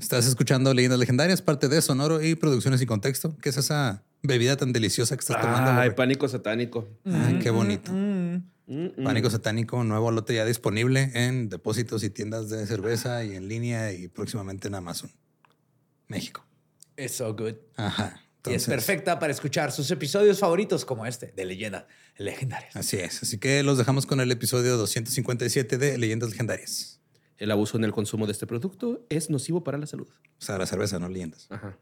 Estás escuchando Leyendas Legendarias, parte de Sonoro y Producciones y Contexto. ¿Qué es esa bebida tan deliciosa que estás tomando? Ay, pánico satánico. Ay, qué bonito. Mm, mm. Pánico satánico, nuevo lote ya disponible en depósitos y tiendas de cerveza y en línea y próximamente en Amazon. México. Es so good. Ajá. y es perfecta para escuchar sus episodios favoritos como este de Leyendas Legendarias. Así es. Así que los dejamos con el episodio 257 de Leyendas Legendarias. El abuso en el consumo de este producto es nocivo para la salud. O sea, la cerveza, no leyendas. Ajá.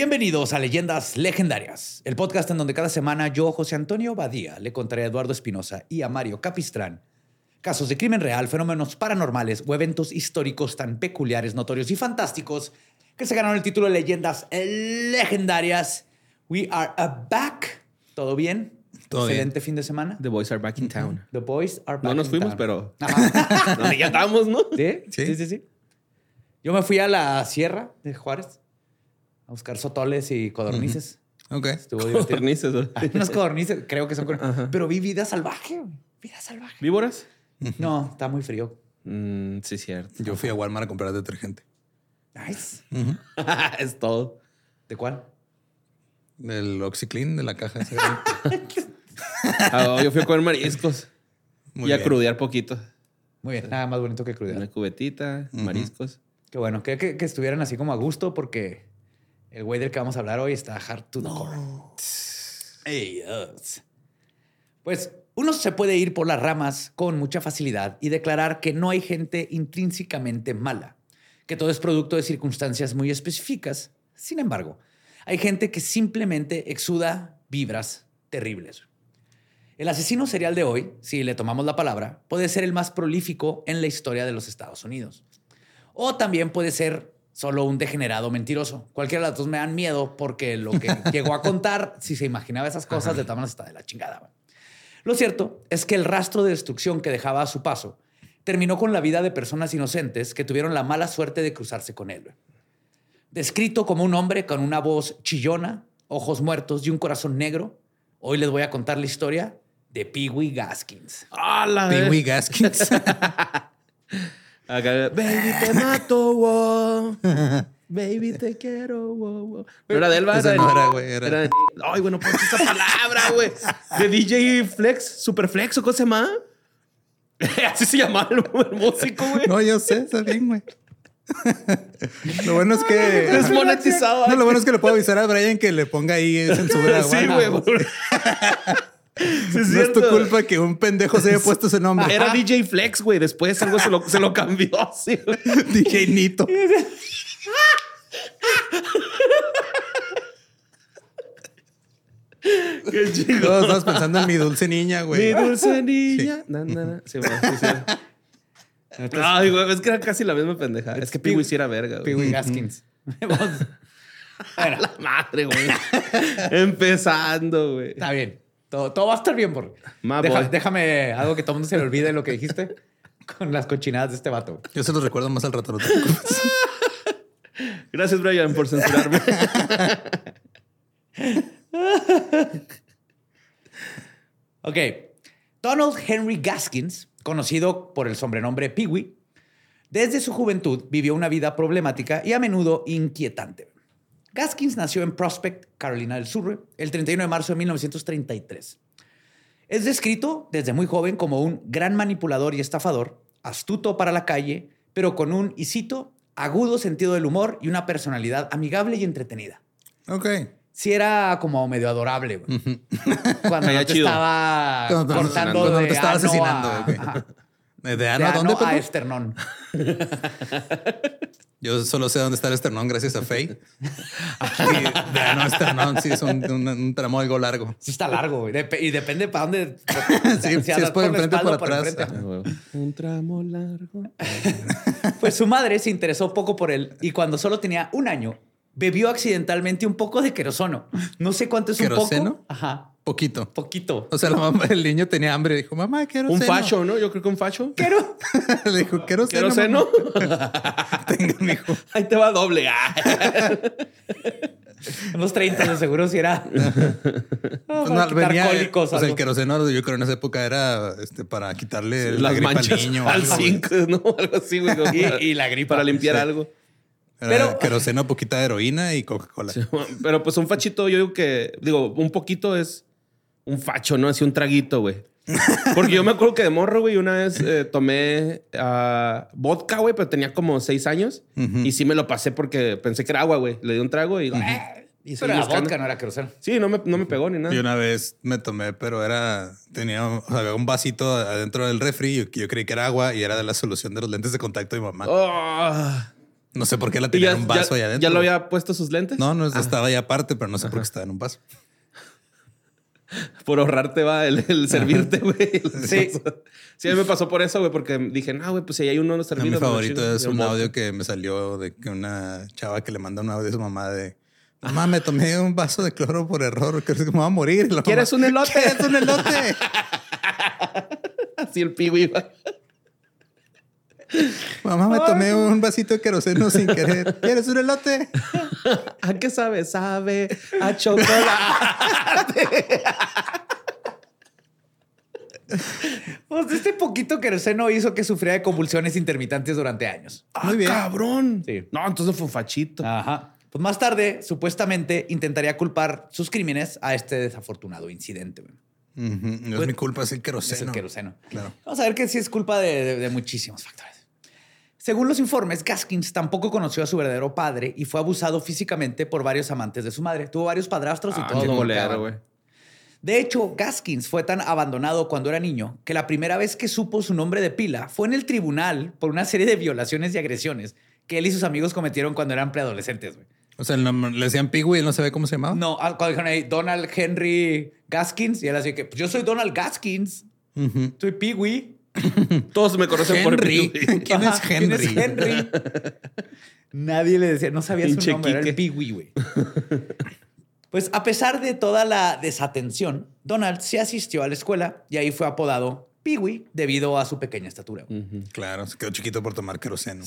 Bienvenidos a Leyendas Legendarias, el podcast en donde cada semana yo, José Antonio Badía, le contaré a Eduardo Espinosa y a Mario Capistrán casos de crimen real, fenómenos paranormales o eventos históricos tan peculiares, notorios y fantásticos que se ganaron el título de Leyendas Legendarias. We are a back. ¿Todo bien? Todo bien. Excelente fin de semana. The boys are back in town. The boys are back. No nos in fuimos, town. pero Ajá. no, ya estamos, ¿no? ¿Sí? Sí. ¿Sí? sí, sí, Yo me fui a la sierra de Juárez a buscar sotoles y codornices. Ok. Estuvo divertido. Cornices, ¿no? Hay unos codornices, creo que son. Pero vi vida salvaje, güey. Vida salvaje. ¿Víboras? No, está muy frío. Mm, sí, cierto. Yo fui a Walmart a comprar detergente. Nice. Es todo. ¿De cuál? El OxyClean de la caja. Ah, yo fui a comer mariscos Muy y a crudear poquito. Muy bien. Nada más bonito que Una crudidad. cubetita, mariscos. Qué bueno. Que, que, que estuvieran así como a gusto porque el güey del que vamos a hablar hoy está hard to the core. Ey, yes. Pues uno se puede ir por las ramas con mucha facilidad y declarar que no hay gente intrínsecamente mala, que todo es producto de circunstancias muy específicas. Sin embargo, hay gente que simplemente exuda vibras terribles. El asesino serial de hoy, si le tomamos la palabra, puede ser el más prolífico en la historia de los Estados Unidos. O también puede ser solo un degenerado mentiroso. Cualquiera de las dos me dan miedo porque lo que llegó a contar, si se imaginaba esas cosas, de todas está de la chingada. Lo cierto es que el rastro de destrucción que dejaba a su paso terminó con la vida de personas inocentes que tuvieron la mala suerte de cruzarse con él. Descrito como un hombre con una voz chillona, ojos muertos y un corazón negro, hoy les voy a contar la historia de Pee Wee Gaskins. ¡Ah, la Pee! Wee Gaskins. Acá, Baby, te mato, wow. Baby, te quiero, wow, wow. No era de él, de- no era, güey, era- de- Ay, bueno, pues esa palabra, güey. De DJ Flex, Super Flex, ¿o cómo se llama? Así se llama el, el músico, güey. no, yo sé, está bien, güey. lo bueno es que. Desmonetizado. No, lo bueno es que le puedo avisar a Brian que le ponga ahí censura. Sí, güey. Sí, es No es tu culpa que un pendejo se haya puesto ese nombre. Era DJ Flex, güey. Después algo se lo, se lo cambió. Sí, güey. DJ Nito. Qué chido. Todos estabas pensando en mi dulce niña, güey. Mi dulce niña. Na, na, na. Sí, güey, sí, sí. Ay, güey, es que era casi la misma pendeja. Es que Pee Wee sí era verga, Pee güey. Wee Gaskins. Bueno, La madre, güey. Empezando, güey. está bien. Todo, todo va a estar bien, por. Deja- déjame algo que todo el mundo se le olvide lo que dijiste con las cochinadas de este vato. Yo se los recuerdo más al rato. No. Gracias, Brian, por censurarme. Ok. Donald Henry Gaskins, conocido por el sobrenombre Pee Wee, desde su juventud vivió una vida problemática y a menudo inquietante. Gaskins nació en Prospect, Carolina del Sur, el 31 de marzo de 1933. Es descrito desde muy joven como un gran manipulador y estafador, astuto para la calle, pero con un, y cito, agudo sentido del humor y una personalidad amigable y entretenida. Ok. Sí era como medio adorable, güey. Cuando no te estaba Cuando cortando cuando de te estaba ano asesinando, a-. ¿De De ano a dónde, esternón. Yo solo sé dónde está el esternón gracias a Faye. y vean, no, esternón, sí, es un, un- un tramo algo largo. Sí está largo, güey. Dep- y depende para dónde. Sí, si es por enfrente o por atrás. enfrente. Ah. Un tramo largo. Pues su madre se interesó poco por él y cuando solo tenía un año, bebió accidentalmente un poco de querosono. No sé cuánto es un ¿Queroseno? poco. Ajá, Poquito. poquito. O sea, la mamá, el niño tenía hambre. Dijo, mamá, quiero Un seno". facho, ¿no? Yo creo que un facho. Quiero. Le dijo, quiero seno. ¿Quiero seno? mamá". Tenga, mijo. Ahí te va doble. Ah. Unos 30 de seguro si era. Pues para no, venía, cólicos, o sea, el queroseno, yo creo en esa época era este, para quitarle la Las gripa manchas al niño. al zinc, ¿no? Algo así, güey. Y- la gripa. Para limpiar Sí. algo. Era Pero- queroseno, poquita de heroína y Coca-Cola. Pero pues un fachito, yo digo que, digo, un poquito es un facho, ¿no? Así un traguito, güey. Porque yo me acuerdo que de morro, güey, una vez eh, tomé ah, vodka, güey, pero tenía como seis años. Y sí me lo pasé porque pensé que era agua, güey. Le di un trago y... "Eh", y Pero era vodka, no era queroseno. Sí, no me, no me pegó ni nada. Y una vez me tomé, pero era, tenía, o sea, había un vasito adentro del refri y yo creí que era agua y era de la solución de los lentes de contacto de mi mamá. Oh. No sé por qué la ¿Y tenía ya, en un vaso ya- ahí adentro. ¿Ya lo había puesto sus lentes? No, no, Ah, estaba ahí aparte, pero no sé por qué estaba en un vaso. Por ahorrarte va el, el servirte, güey. Sí. Sí, a mí me pasó por eso, güey, porque dije, no, güey, pues si hay uno mi servido. me lo favorito chingo". es un audio que me salió de que una chava que le manda un audio a su mamá de Mamá, me tomé un vaso de cloro por error, creo que me voy a morir. ¿Quieres mamá, un elote? ¿Quieres un elote? Así el piwi iba. Mamá, me tomé un vasito de queroseno sin querer. ¿Quieres un elote? ¿A qué sabe? Sabe a chocolate. Pues este poquito queroseno hizo que sufriera de convulsiones intermitentes durante años. Muy bien. Ah, cabrón. Sí. No, entonces fue un fachito. Ajá. Pues más tarde, supuestamente, intentaría culpar sus crímenes a este desafortunado incidente. güey. Ujú, No es Pues, mi culpa, es el Es queroseno. el queroseno. Claro. Vamos a ver que sí es culpa de, de- de muchísimos factores. Según los informes, Gaskins tampoco conoció a su verdadero padre y fue abusado físicamente por varios amantes de su madre. Tuvo varios padrastros y Ah, golero, golpeaban. güey. De hecho, Gaskins fue tan abandonado cuando era niño que la primera vez que supo su nombre de pila fue en el tribunal por una serie de violaciones y agresiones que él y sus amigos cometieron cuando eran preadolescentes. O sea, le decían Pigui y él no sabía cómo se llamaba. No, cuando dijeron ahí Donald Henry Gaskins y él así que pues yo soy Donald Gaskins, soy Peewee. Todos me conocen por Henry. Piwi. ¿Quién es Henry? ¿Quién es Henry? Nadie le decía, no sabía Pinche su nombre, era el Quique. Peewee, güey. Pues a pesar de toda la desatención, Donald se asistió a la escuela y ahí fue apodado Peewee debido a su pequeña estatura. Claro, se quedó chiquito por tomar queroseno.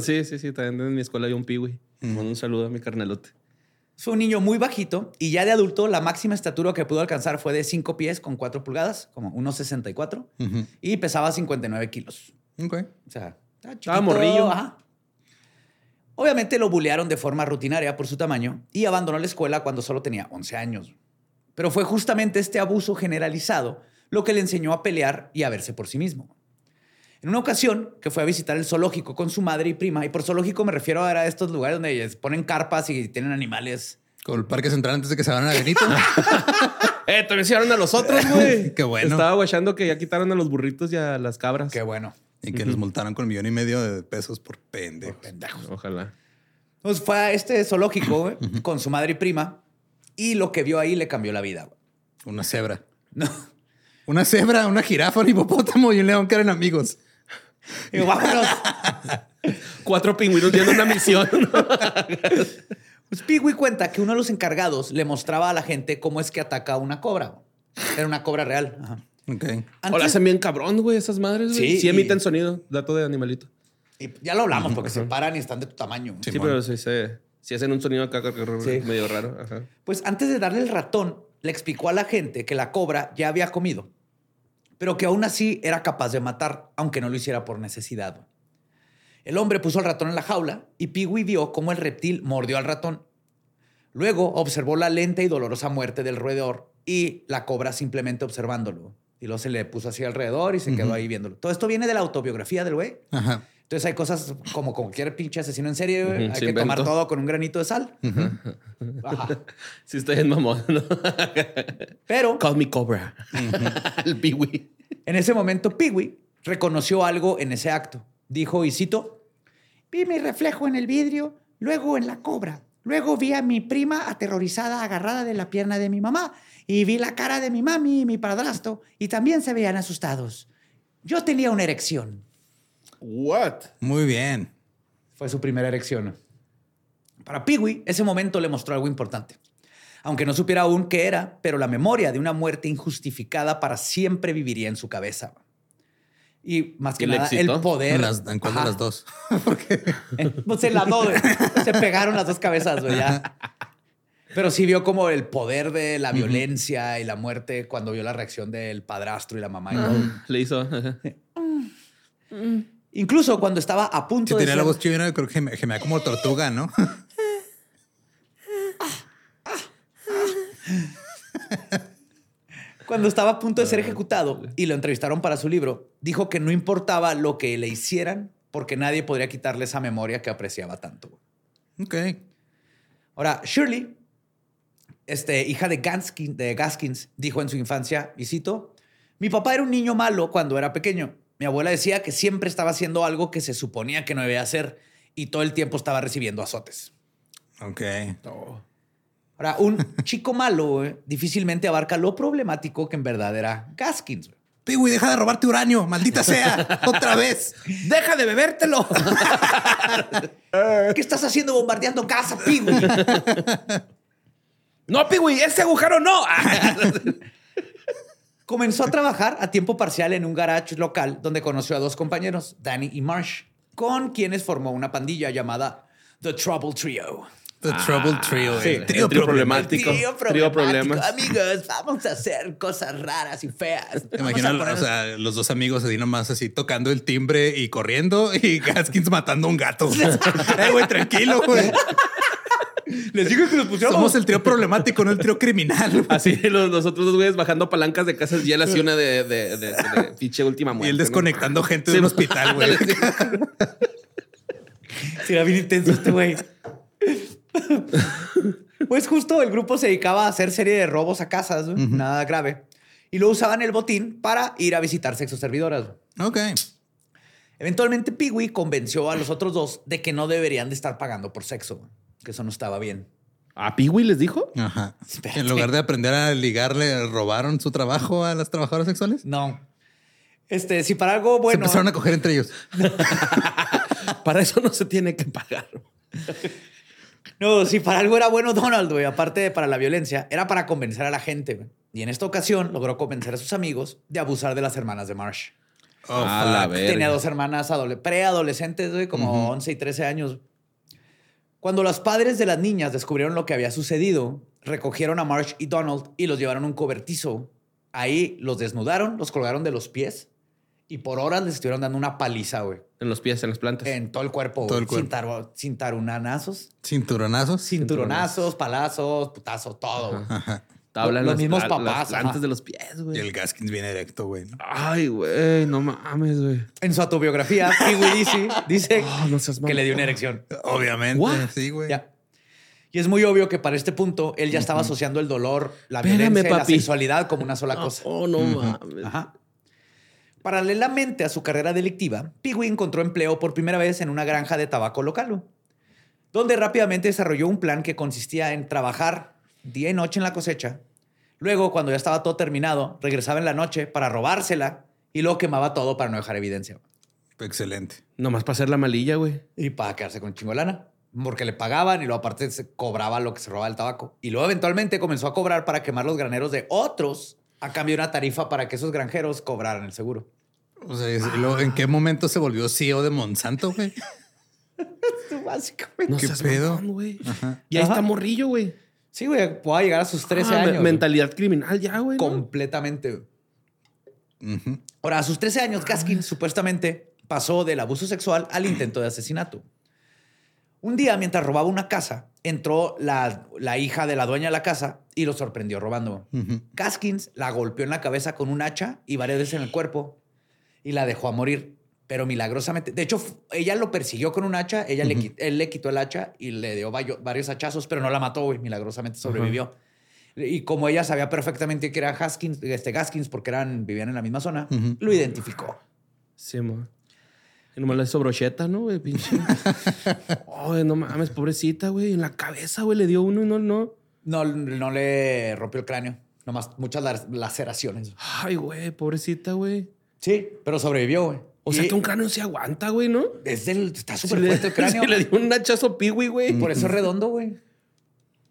Sí, sí, sí. También en mi escuela hay un piwi. Mando un saludo a mi carnelote. Fue un niño muy bajito y ya de adulto la máxima estatura que pudo alcanzar fue de 5 pies con 4 pulgadas, como 1,64 Ujú. y pesaba 59 kilos. Ok. O sea, estaba morrillo. ajá. Obviamente lo bulearon de forma rutinaria por su tamaño y abandonó la escuela cuando solo tenía 11 años. Pero fue justamente este abuso generalizado lo que le enseñó a pelear y a verse por sí mismo. En una ocasión que fue a visitar el zoológico con su madre y prima, y por zoológico me refiero a estos lugares donde ponen carpas y tienen animales. Con el parque central antes de que se van a Benito. Eh, también se llevaron a los otros, güey. Qué bueno. Estaba guachando que ya quitaron a los burritos y a las cabras. Qué bueno. y que los multaron con un millón y medio de pesos por pendejos. Ojalá. Pues fue a este zoológico con su madre y prima y lo que vio ahí le cambió la vida. Una cebra. No. Una cebra, una jirafa, un hipopótamo y un león que eran amigos. Digo, vámonos. Cuatro pingüinos viendo una misión. Pues Pigui cuenta que uno de los encargados le mostraba a la gente cómo es que ataca a una cobra. Era una cobra real. Ajá. Ok. O la hacen bien cabrón, güey, esas madres. güey. Sí, Sí, y- emiten sonido. Dato de animalito. y ya lo hablamos porque se paran y están de tu tamaño. Sí. Sí, pero sí, se, sí hacen un sonido acá Sí. medio raro. Ajá. Pues antes de darle el ratón, le explicó a la gente que la cobra ya había comido, pero que aún así era capaz de matar, aunque no lo hiciera por necesidad. El hombre puso al ratón en la jaula y Pigui vio cómo el reptil mordió al ratón. Luego observó la lenta y dolorosa muerte del roedor y la cobra simplemente observándolo. Y luego se le puso así alrededor y se quedó ahí viéndolo. Todo esto viene de la autobiografía del güey. Ajá. Entonces hay cosas como cualquier pinche asesino en serie, güey. Ujú, hay que tomar inventó. todo con un granito de sal. Ajá. Sí, estoy en mamón. ¿no? Pero Call me Cobra. El piwi. En ese momento, Peewee reconoció algo en ese acto. Dijo, y cito, Vi mi reflejo en el vidrio, luego en la cobra. Luego vi a mi prima aterrorizada agarrada de la pierna de mi mamá y vi la cara de mi mami y mi padrastro y también se veían asustados. Yo tenía una erección. What? Muy bien. Fue su primera erección. Para Peewee, ese momento le mostró algo importante. Aunque no supiera aún qué era, pero la memoria de una muerte injustificada para siempre viviría en su cabeza. Y más que ¿Y le nada, el poder. ¿En, las, en cuál de las dos? En- Pues en las dos. Se pegaron las dos cabezas, güey. Pero sí vio como el poder de la violencia y la muerte cuando vio la reacción del padrastro y la mamá. y todo. Le hizo. Incluso cuando estaba a Si punto de tenía la ser- voz chivina, creo que geme- gemea como tortuga, ¿no? Cuando estaba a punto de ser ejecutado y lo entrevistaron para su libro, dijo que no importaba lo que le hicieran porque nadie podría quitarle esa memoria que apreciaba tanto. ok. Ahora, Shirley, este, hija de, Ganskin- de Gaskins, dijo en su infancia, y cito, mi papá era un niño malo cuando era pequeño. Mi abuela decía que siempre estaba haciendo algo que se suponía que no debía hacer y todo el tiempo estaba recibiendo azotes. Ok. Ahora, un chico malo güey, difícilmente abarca lo problemático que en verdad era Gaskins. Piwi, deja de robarte uranio, maldita sea. Otra vez. ¡Deja de bebértelo! ¿Qué estás haciendo bombardeando casa, Piwi? no, Piwi, ese agujero no. Comenzó a trabajar a tiempo parcial en un garage local donde conoció a dos compañeros, Danny y Marsh, con quienes formó una pandilla llamada The Trouble Trio. The Trouble Trio. sí, el trío el trío problemático. Trío problemático. problemas. Amigos, vamos a hacer cosas raras y feas. Te Vamos imagino, a poner- o sea, los dos amigos así nomás así tocando el timbre y corriendo y Gaskins matando a un gato. eh, güey, tranquilo, güey. Les digo que nos pusiéramos... Somos el trío problemático, no el trío criminal. Así los, los otros dos güeyes bajando palancas de casas y una de, de, de, de pinche última muerte. Y él ¿no? desconectando gente de Sí, un hospital, güey. Sí, era bien intenso este güey. Pues justo el grupo se dedicaba a hacer serie de robos a casas, ¿no? nada grave. Y lo usaban el botín para ir a visitar sexoservidoras. Ok. Eventualmente Peewee convenció a los otros dos de que no deberían de estar pagando por sexo, que eso no estaba bien. ¿A Piwi les dijo? Ajá. Espérate. En lugar de aprender a ligar, le robaron su trabajo a las trabajadoras sexuales. No. Este, si para algo Se bueno... empezaron a coger entre ellos. Para eso no se tiene que pagar. No, si para algo era bueno Donald, güey, aparte de para la violencia, era para convencer a la gente. Y en esta ocasión logró convencer a sus amigos de abusar de las hermanas de Marsh. Oh, la. Tenía dos hermanas adole- preadolescentes, güey, como 11 y 13 años. Cuando los padres de las niñas descubrieron lo que había sucedido, recogieron a Marsh y Donald y los llevaron a un cobertizo. Ahí los desnudaron, los colgaron de los pies y por horas les estuvieron dando una paliza, güey, En los pies, en las plantas. en todo el cuerpo, Todo el cuerpo. Tarunanazos, Cinturonazos. cinturonazos, palazos, putazos, todo. güey. Ajá. Tabla los las- mismos la- papás, Las plantas ajá. de los pies, Y güey. el Gaskins viene directo, güey. ¿no? Ay, güey, no mames, güey. En su autobiografía, Pee-wee dice, dice Oh, no seas que le dio una erección. Obviamente. What? Sí, güey. Ya. Y es muy obvio que para este punto él ya estaba asociando el dolor, la Espérame, violencia y la sexualidad como una sola cosa. Oh, no mames. Ajá. Paralelamente a su carrera delictiva, Peewee encontró empleo por primera vez en una granja de tabaco local, donde rápidamente desarrolló un plan que consistía en trabajar día y noche en la cosecha. Luego, cuando ya estaba todo terminado, regresaba en la noche para robársela y luego quemaba todo para no dejar evidencia. Excelente. Nomás para hacer la malilla, güey. Y para quedarse con chingo de lana. Porque le pagaban y luego aparte se cobraba lo que se robaba el tabaco. Y luego eventualmente comenzó a cobrar para quemar los graneros de otros a cambio de una tarifa para que esos granjeros cobraran el seguro. O sea, ¿en qué momento se volvió CEO de Monsanto, güey? Básicamente. No ¿Qué pedo? mamón, güey. Y ahí Ajá. está morrillo, güey. Sí, güey, pueda llegar a sus 13 Ah, años. Mentalidad criminal ya, güey. ¿no? Completamente. Ahora, a sus 13 años, Gaskin supuestamente pasó del abuso sexual al intento de asesinato. Un día, mientras robaba una casa, entró la, la hija de la dueña de la casa y lo sorprendió robando. Ujú. Gaskins la golpeó en la cabeza con un hacha y varias veces en el cuerpo y la dejó a morir. Pero milagrosamente, de hecho, ella lo persiguió con un hacha, ella le, él le quitó el hacha y le dio varios hachazos, pero no la mató, güey. Milagrosamente sobrevivió. Y como ella sabía perfectamente que era Haskins, este Gaskins, porque eran, vivían en la misma zona, lo identificó. Sí, mo. Y nomás le hizo brocheta, ¿no, güey? Pinche. Ay, no mames, pobrecita, güey. En la cabeza, güey, le dio uno y no, no. No, no le rompió el cráneo. Nomás muchas la- laceraciones. Ay, güey, pobrecita, güey. Sí, pero sobrevivió, güey. O sea Y que un cráneo se aguanta, güey, ¿no? es del- está súper fuerte el cráneo. le dio un hachazo piwi, güey. Por eso es redondo, güey.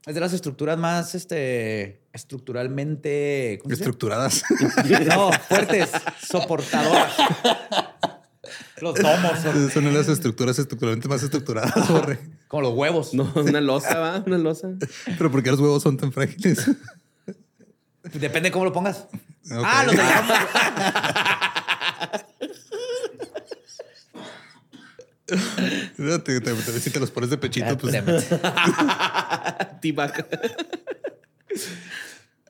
Es de las estructuras más, este, estructuralmente... ¿cómo se dice? Estructuradas. No, fuertes, soportadoras. Los domos son Son las estructuras estructuralmente más estructuradas, borre. como los huevos. No, una losa, va, una losa. Pero ¿por qué los huevos son tan frágiles? Depende cómo lo pongas. Ah, los de No, te, te- te- si te los pones de pechito, pues. T-Back.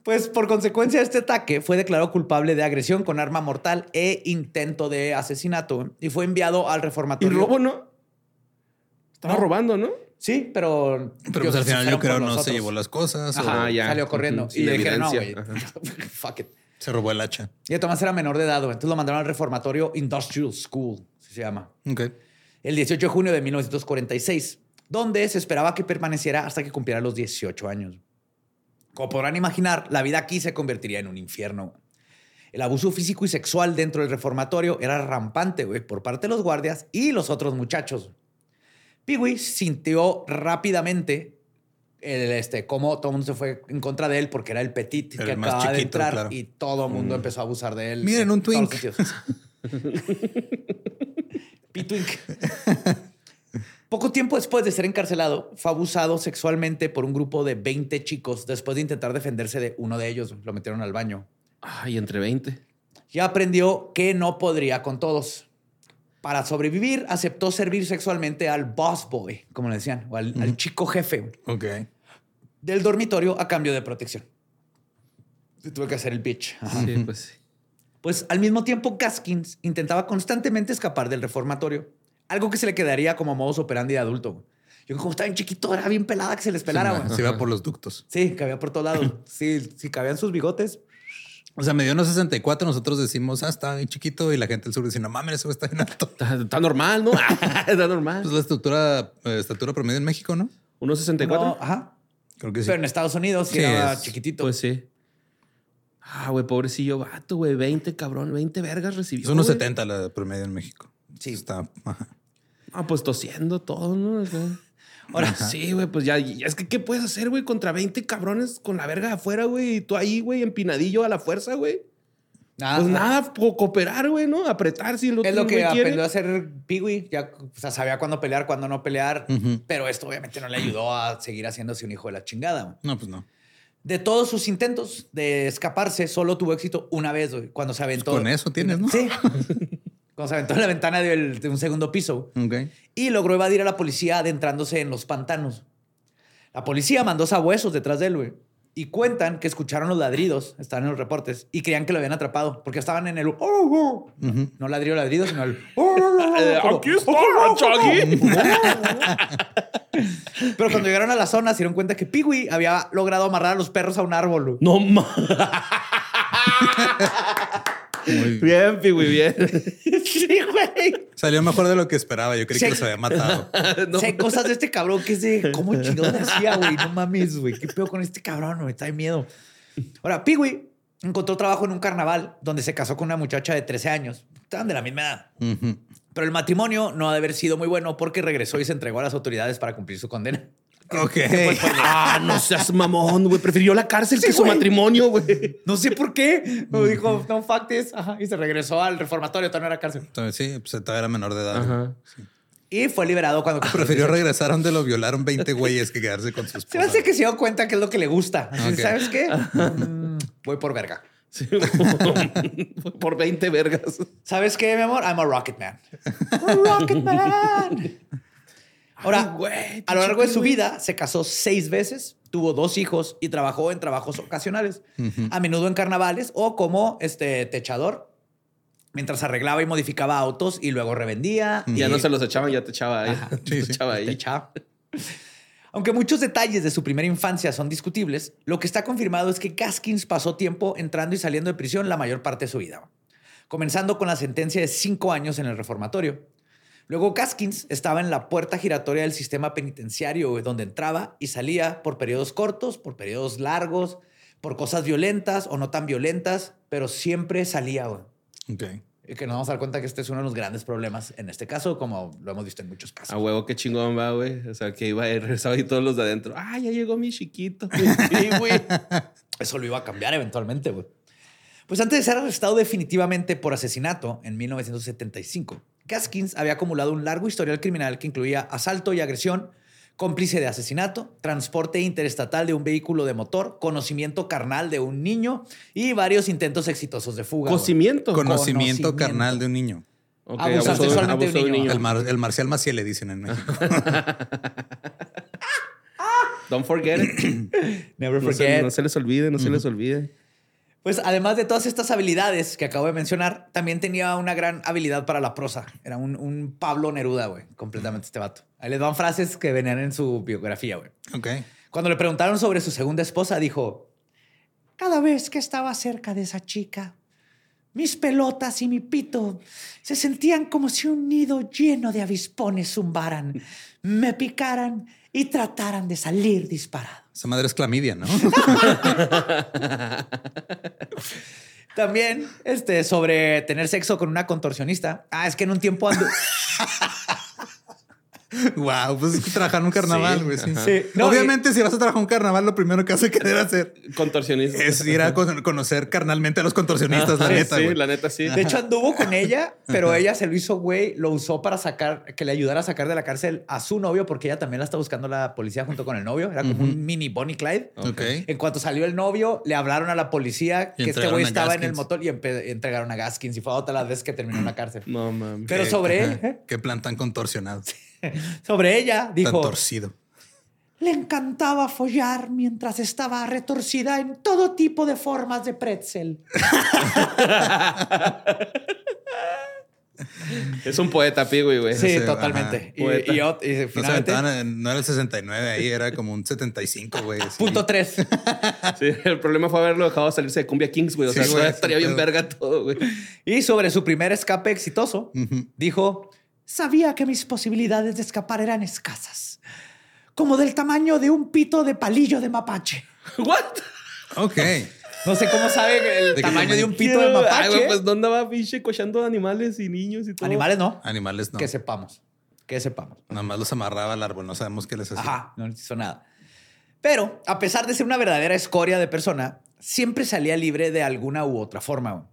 Pues por consecuencia de este ataque fue declarado culpable de agresión con arma mortal e intento de asesinato y fue enviado al Y reformatorio. robo, ¿no? Estaba No. robando, ¿no? Sí, pero. Pero pues al final yo creo no nosotros. se llevó las cosas. o Ajá, Ah, ya. Salió corriendo. Y le dijeron, no, güey. Fuck it. Se robó el hacha. Y Tomás era menor de edad, güey. Entonces lo mandaron al reformatorio Industrial School, se llama. Ok. El 18 de junio de 1946, donde se esperaba que permaneciera hasta que cumpliera los 18 años. Como podrán imaginar, la vida aquí se convertiría en un infierno. El abuso físico y sexual dentro del reformatorio era rampante, güey, por parte de los guardias y los otros muchachos. Peewee sintió rápidamente el, este, cómo todo el mundo se fue en contra de él porque era el petit El que más acababa de entrar claro. y todo el mundo empezó a abusar de él. Miren, en un twink. Poco tiempo después de ser encarcelado, fue abusado sexualmente por un grupo de 20 chicos después de intentar defenderse de uno de ellos. Lo metieron al baño. Ay, entre 20. Ya aprendió que no podría con todos. Para sobrevivir, aceptó servir sexualmente al boss boy, como le decían, o al, al chico jefe Ok. del dormitorio a cambio de protección. Tuve que hacer el bitch. Ajá. Sí, pues sí. Pues al mismo tiempo, Gaskins intentaba constantemente escapar del reformatorio, algo que se le quedaría como modus operandi de adulto. Yo, como estaba bien chiquito, era bien pelada que se les pelara. se, güey. se iba por los ductos. Sí, cabía por todos lados. Sí, sí, cabían sus bigotes. O sea, me dio unos 64, nosotros decimos, ah, está bien chiquito, y la gente del sur dice, no mames, eso está bien alto. Está, está normal, ¿no? está normal. Pues la estructura, eh, estatura promedio en México, ¿no? 1.64. No, ajá. Creo que sí. Pero en Estados Unidos sí Sí, era es- chiquitito. Pues sí. Ah, güey, pobrecillo vato, güey. 20, cabrón. 20 vergas recibió. es unos güey. 70 la promedio en México. Sí. Está. ajá. Ah, pues tosiendo todo, ¿no? Ahora, Sí, güey, pues ya, ya es que ¿qué puedes hacer, güey? Contra 20 cabrones con la verga afuera, güey. Y tú ahí, güey, empinadillo a la fuerza, güey. nada, Pues nada, co- cooperar, güey, ¿no? Apretar si otro Es lo que aprendió a hacer Peewee. Ya o sea, sabía cuándo pelear, cuándo no pelear. Pero esto obviamente no le ayudó a seguir haciéndose un hijo de la chingada. güey. No, pues no. De todos sus intentos de escaparse, solo tuvo éxito una vez, güey, cuando se aventó. Con eso tienes, ¿no? Sí. cuando se aventó en la ventana del- de un segundo piso. Ok. Y logró evadir a la policía adentrándose en los pantanos. La policía mandó sabuesos detrás de él, güey. Y cuentan que escucharon los ladridos, estaban en los reportes, y creían que lo habían atrapado, porque estaban en el... Ujú. No ladrido ladrido, sino el... Como- aquí está, Chaggy. Pero cuando llegaron a la zona se dieron cuenta que Peewee había logrado amarrar a los perros a un árbol. No mames. Muy- Bien, Piwi, bien. sí, güey. Salió mejor de lo que esperaba. Yo creí Sí. que los había matado. No. Sé cosas de este cabrón que es de cómo chingón hacía, güey. No mames, güey. ¿Qué pedo con este cabrón? Me está de miedo. Ahora, Peewee encontró trabajo en un carnaval donde se casó con una muchacha de 13 años. Estaban de la misma edad. Ujú. Pero el matrimonio no ha de haber sido muy bueno porque regresó y se entregó a las autoridades para cumplir su condena. Ok. Ah, no seas mamón, güey. Prefirió la cárcel que su matrimonio, güey. No sé por qué. Me dijo, no fuck this. Ajá, y se regresó al reformatorio, todavía no era cárcel. Sí, pues todavía era menor de edad. Ajá. Y fue liberado cuando... Prefirió 18. regresar a donde lo violaron 20 güeyes que quedarse con sus Se me hace que se dio cuenta que es lo que le gusta. Ok. ¿Sabes qué? Mm, voy por verga. Sí. Por 20 vergas. ¿Sabes qué, mi amor? I'm a rocket man. A rocket man. Ahora, Ay, güey, a lo largo de su vida se casó seis veces, tuvo dos hijos y trabajó en trabajos ocasionales, a menudo en carnavales o como este techador, mientras arreglaba y modificaba autos y luego revendía. Ya y- no se los echaban, ya te echaba ahí. Sí, Te sí. echaba ahí. techaba. Aunque muchos detalles de su primera infancia son discutibles, lo que está confirmado es que Gaskins pasó tiempo entrando y saliendo de prisión la mayor parte de su vida, comenzando con la sentencia de cinco años en el reformatorio. Luego Gaskins estaba en la puerta giratoria del sistema penitenciario, donde entraba y salía por periodos cortos, por periodos largos, por cosas violentas o no tan violentas, pero siempre salía. Güey. Y que nos vamos a dar cuenta que este es uno de los grandes problemas en este caso, como lo hemos visto en muchos casos. A huevo, qué chingón va, güey. O sea, que iba y regresaba y todos los de adentro. Ah, ya llegó mi chiquito. Sí, güey. Eso lo iba a cambiar eventualmente, güey. Pues antes de ser arrestado definitivamente por asesinato en 1975, Gaskins había acumulado un largo historial criminal que incluía asalto y agresión, cómplice de asesinato, transporte interestatal de un vehículo de motor, conocimiento carnal de un niño y varios intentos exitosos de fuga. Conocimiento Conocimiento. carnal de un niño. Ok, Abusar sexualmente de un niño. El, mar- el Marcial Maciel le dicen en México. Don't forget it. Never No se, forget. no se les olvide, no se les olvide. Pues además de todas estas habilidades que acabo de mencionar, también tenía una gran habilidad para la prosa. Era un, un Pablo Neruda, güey, completamente este vato. Ahí les van frases que venían en su biografía, güey. ok. Cuando le preguntaron sobre su segunda esposa, dijo, cada vez que estaba cerca de esa chica, mis pelotas y mi pito se sentían como si un nido lleno de avispones zumbaran, me picaran y trataran de salir disparado. Esa madre es clamidia, ¿no? También este, sobre tener sexo con una contorsionista. Ah, es que en un tiempo andu- wow, pues es que trabajar en un carnaval, güey. Sí. ajá. Sí. No, Obviamente, si vas a trabajar en un carnaval, lo primero que vas a querer hacer Contorsionista. es ir a con- conocer carnalmente a los contorsionistas, la Sí, neta, sí, güey. la neta sí. De hecho, anduvo con ella, pero ella se lo hizo, güey, lo usó para sacar, que le ayudara a sacar de la cárcel a su novio, porque ella también la está buscando la policía junto con el novio. Era como un mini Bonnie Clyde. Ok. En cuanto salió el novio, le hablaron a la policía Y que este güey estaba en el motor y entregaron a Gaskins y fue otra las veces que terminó en la cárcel. No mames. Pero sobre ajá, él, ¿eh? Qué plan tan contorsionado, Sobre ella, tan dijo, torcido. le encantaba follar mientras estaba retorcida en todo tipo de formas de pretzel. Es un poeta, Pigui, güey. Sí, Ese, totalmente. Y, finalmente, no era el 69 ahí, era como un 75, güey. punto tres. Sí, el problema fue haberlo dejado salirse de Cumbia Kings, güey. O Sí, sea, güey, estaría sí, bien verga todo, güey. Y sobre su primer escape exitoso, dijo, sabía que mis posibilidades de escapar eran escasas, como del tamaño de un pito de palillo de mapache. ¿What? Ok. No sé cómo sabe el ¿De qué tamaño de un pito de Ay, mapache. pues ¿dónde va pinche cochando animales y niños y todo? Animales no, Animales no. que sepamos, que sepamos. Nada más los amarraba al árbol, no sabemos qué les hacía. Ajá, no hizo nada. Pero, a pesar de ser una verdadera escoria de persona, siempre salía libre de alguna u otra forma.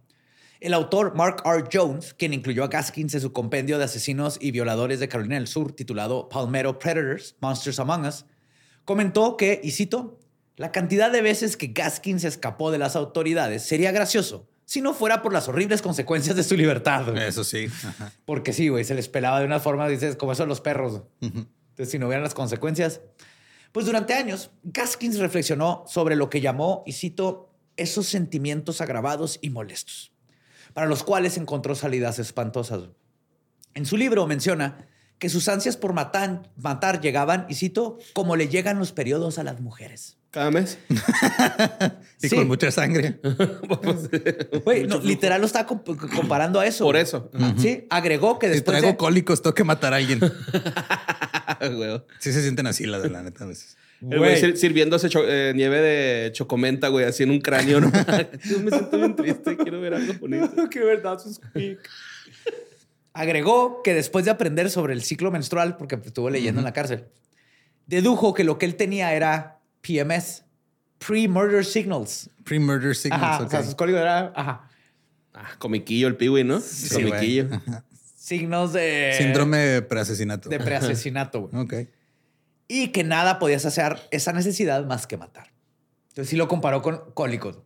El autor Mark R. Jones, quien incluyó a Gaskins en su compendio de asesinos y violadores de Carolina del Sur, titulado Palmetto Predators, Monsters Among Us, comentó que, y cito, la cantidad de veces que Gaskins escapó de las autoridades sería gracioso si no fuera por las horribles consecuencias de su libertad. güey. Eso sí. Ajá. Porque sí, güey, se les pelaba de una forma, dices, como eso de los perros. Entonces, si no hubieran las consecuencias. Pues durante años, Gaskins reflexionó sobre lo que llamó, y cito, esos sentimientos agravados y molestos, para los cuales encontró salidas espantosas. En su libro menciona que sus ansias por matar, matar llegaban, y cito, como le llegan los periodos a las mujeres. Cada mes. Y Sí. con mucha sangre. No, literal lo está comp- comparando a eso. Por eso. Sí, agregó que Si después traigo de- cólicos, tengo que matar a alguien. Sí se sienten así, la de la neta, a veces. El güey sir- sirviéndose cho- eh, nieve de chocomenta, güey, así en un cráneo. ¿no? Yo me siento bien triste, quiero ver algo bonito. Qué verdad, sus Agregó que después de aprender sobre el ciclo menstrual, porque pues, estuvo leyendo en la cárcel, dedujo que lo que él tenía era PMS, Pre-Murder Signals. Pre-murder signals, Ajá, o sea, ok. sus códigos eran ajá, Ah, comiquillo el piwi, ¿no? Sí, comiquillo. signos de... Síndrome de preasesinato. De preasesinato, güey. Ok. Y que nada podía saciar esa necesidad más que matar. Entonces sí lo comparó con cólicos.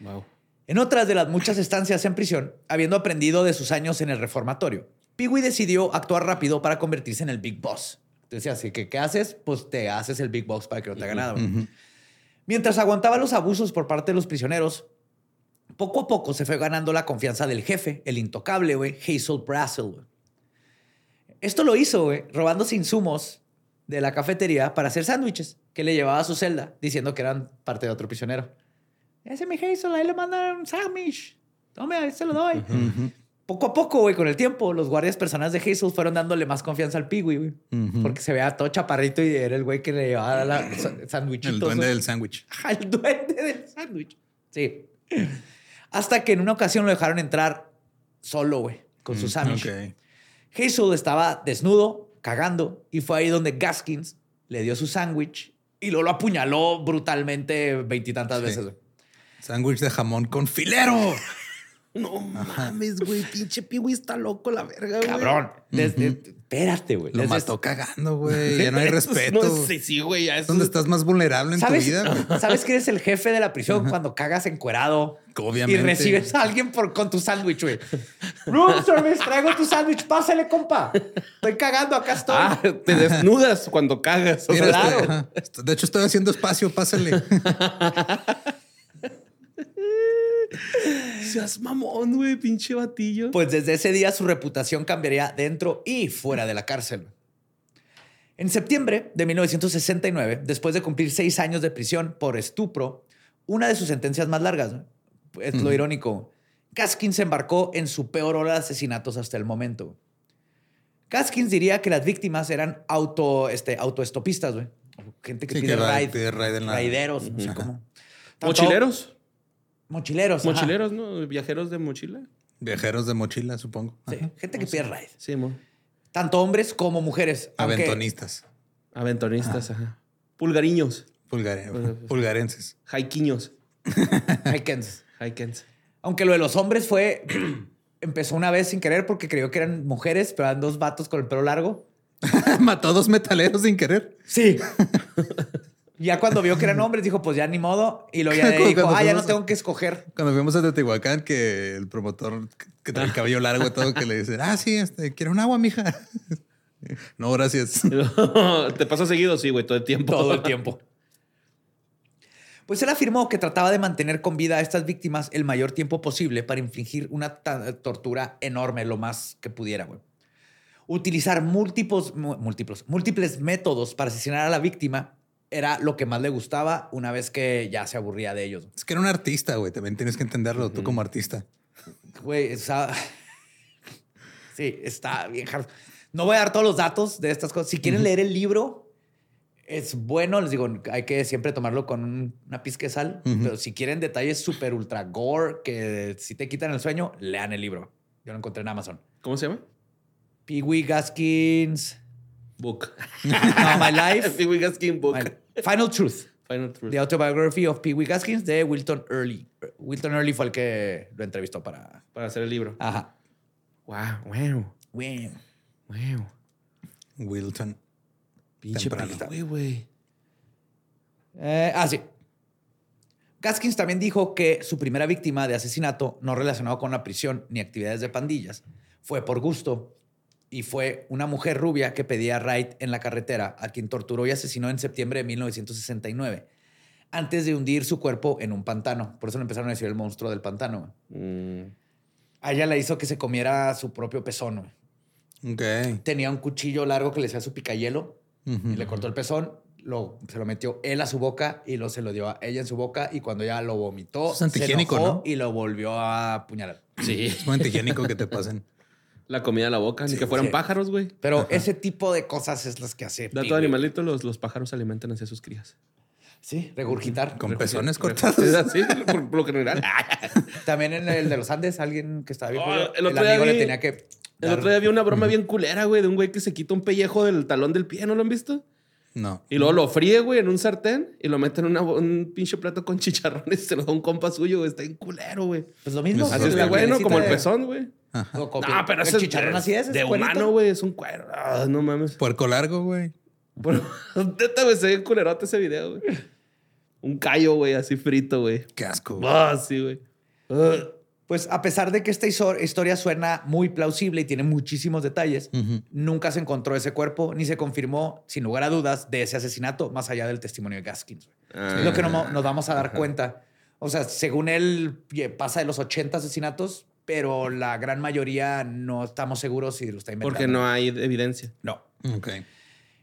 Wow. En otras de las muchas estancias en prisión, habiendo aprendido de sus años en el reformatorio, Peewee decidió actuar rápido para convertirse en el Big Boss. Entonces, así que, ¿qué haces? Pues te haces el Big Boss para que no te haga nada. Mientras aguantaba los abusos por parte de los prisioneros, poco a poco se fue ganando la confianza del jefe, el intocable, güey, Hazel Brassel. güey. Esto lo hizo, güey, robándose insumos de la cafetería para hacer sándwiches que le llevaba a su celda, diciendo que eran parte de otro prisionero. Ese es mi Hazel, ahí le mandan un sándwich. Tome, ahí se lo doy. Poco a poco, güey, con el tiempo, los guardias personales de Hazel fueron dándole más confianza al Pigui, güey. Porque se veía todo chaparrito y era el güey que le llevaba la sándwichitos. El duende del sándwich. El duende del sándwich. Sí. Hasta que en una ocasión lo dejaron entrar solo, güey, con su Mm, sándwich. ok. Hazel estaba desnudo, cagando, y fue ahí donde Gaskins le dio su sándwich y luego lo apuñaló brutalmente veintitantas Sí. veces. Sándwich de jamón con filero. No mames, güey. Pinche Piwi está loco la verga, güey. Cabrón. Desde, Espérate, güey. Lo mató cagando, güey. Ya no hay respeto. No, sí, sí, güey. Ya Es donde estás más vulnerable en ¿Sabes, tu vida. ¿Sabes que eres el jefe de la prisión cuando cagas encuerado? Obviamente. Y recibes a alguien por, con tu sándwich, güey. Room service, traigo tu sándwich. Pásale, compa. Estoy cagando, acá estoy. Ah, te desnudas cuando cagas. Mira, claro. este, De hecho, estoy haciendo espacio, pásale. seas mamón, güey. Pinche batillo. Pues desde ese día su reputación cambiaría dentro y fuera de la cárcel. En septiembre de 1969, después de cumplir seis años de prisión por estupro, una de sus sentencias más largas, ¿no? es lo irónico, Gaskins se embarcó en su peor ola de asesinatos hasta el momento. Gaskins diría que las víctimas eran auto, este, autoestopistas, güey. Gente que Sí, pide que ride, pide ride en la- raideros, no sé cómo. Tanto- Mochileros. Mochileros. ajá. ¿no? Viajeros de mochila. Viajeros de mochila, supongo. Sí, Ajá. gente que pide ride. Sí, mo. Tanto hombres como mujeres. aunque- Aventonistas. Aventonistas, ajá. Pulgariños. Pulgare- pulgarenses. Haiquiños. Hikens. Haikens. Aunque lo de los hombres fue. empezó una vez sin querer porque creyó que eran mujeres, pero eran dos vatos con el pelo largo. Mató a dos metaleros sin querer. Sí. Ya cuando vio que eran hombres, dijo, pues ya ni modo. Y luego ya dijo, ah, ya no tengo que escoger. Cuando fuimos a Teotihuacán, que el promotor que trae el cabello largo y todo, que le dice, ah, sí, este, quiero un agua, mija. no, gracias. ¿Te pasa seguido? Sí, güey, todo el tiempo. Todo el tiempo. Pues él afirmó que trataba de mantener con vida a estas víctimas el mayor tiempo posible para infligir una tortura enorme, lo más que pudiera, güey. Utilizar múltiples, múltiples, múltiples métodos para asesinar a la víctima era lo que más le gustaba una vez que ya se aburría de ellos. Es que era un artista, güey. También tienes que entenderlo tú como artista. Güey, está... Sí, está bien hard. No voy a dar todos los datos de estas cosas. Si quieren leer el libro, es bueno. Les digo, hay que siempre tomarlo con un- una pizca de sal. Pero si quieren detalles súper ultra gore que si te quitan el sueño, lean el libro. Yo lo encontré en Amazon. ¿Cómo se llama? Pee Wee Gaskins. Book. No, My Life. Pee Wee Gaskin Book. My- Final Truth. Final Truth. The Autobiography of Pee Wee Gaskins de Wilton Early. Wilton Early fue el que lo entrevistó para... Para hacer el libro. Ajá. Wow, wow, Bueno. wow. Wilton. Pinche güey, güey. Eh, ah, sí. Gaskins también dijo que su primera víctima de asesinato, no relacionado con la prisión ni actividades de pandillas, fue por gusto y fue una mujer rubia que pedía ride en la carretera, a quien torturó y asesinó en septiembre de 1969, antes de hundir su cuerpo en un pantano. Por eso le empezaron a decir el monstruo del pantano. Mm, A ella le hizo que se comiera su propio pezón. Tenía un cuchillo largo que le hacía su picayelo Ujú. y le cortó el pezón, lo, se lo metió él a su boca y lo se lo dio a ella en su boca y cuando ya lo vomitó, Es se enojó ¿no? y lo volvió a apuñalar. Sí. Es muy antihigiénico que te pasen. La comida a la boca, ni que fueran sí. pájaros, güey. Pero ese tipo de cosas es las que hace. Dato animalito, los, los pájaros alimentan hacia sus crías. Sí, regurgitar. Con pezones Es cortados. así, por, por lo general. También en el de los Andes, alguien que estaba bien. Oh, el el, otro día le tenía que. El otro día vi una broma bien culera, güey, de un güey que se quita un pellejo del talón del pie, ¿no lo han visto? No. Y luego lo fríe, güey, en un sartén y lo mete en una un pinche plato con chicharrones y se lo da un compa suyo, güey. Está bien culero, güey. Pues lo mismo. Así Así es está bueno, como el pezón, güey. No, pero ese chicharrón así es. De humano, güey, es un cuero. Ah, no mames. Puerco largo, güey. Güey, se ve culerote ese video, güey. Un callo, güey, así frito, güey. Qué asco. Ah, sí, güey. Ah. Pues a pesar de que esta historia suena muy plausible y tiene muchísimos detalles, nunca se encontró ese cuerpo ni se confirmó, sin lugar a dudas, de ese asesinato, más allá del testimonio de Gaskins. Ah. Es lo que no mo- nos vamos a dar cuenta. O sea, según él, pasa de los 80 asesinatos, pero la gran mayoría no estamos seguros si lo está inventando. Porque no hay evidencia. No. Ok.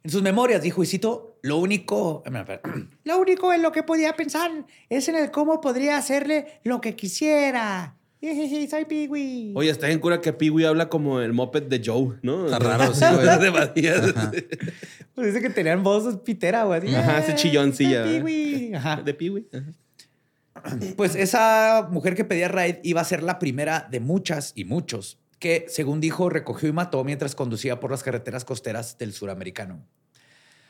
En sus memorias dijo, y cito, lo único, Lo único en lo que podía pensar es en el cómo podría hacerle lo que quisiera. Soy Peewee. Oye, está en cura que Peewee habla como el moped de Joe, ¿no? Está raro, sí, güey. de Badía. Pues dice que tenían voz pitera, güey. Ajá, ese "Eh, chilloncilla. Peewee". Ajá. De Peewee. Pues esa mujer que pedía raid iba a ser la primera de muchas y muchos que, según dijo, recogió y mató mientras conducía por las carreteras costeras del suramericano.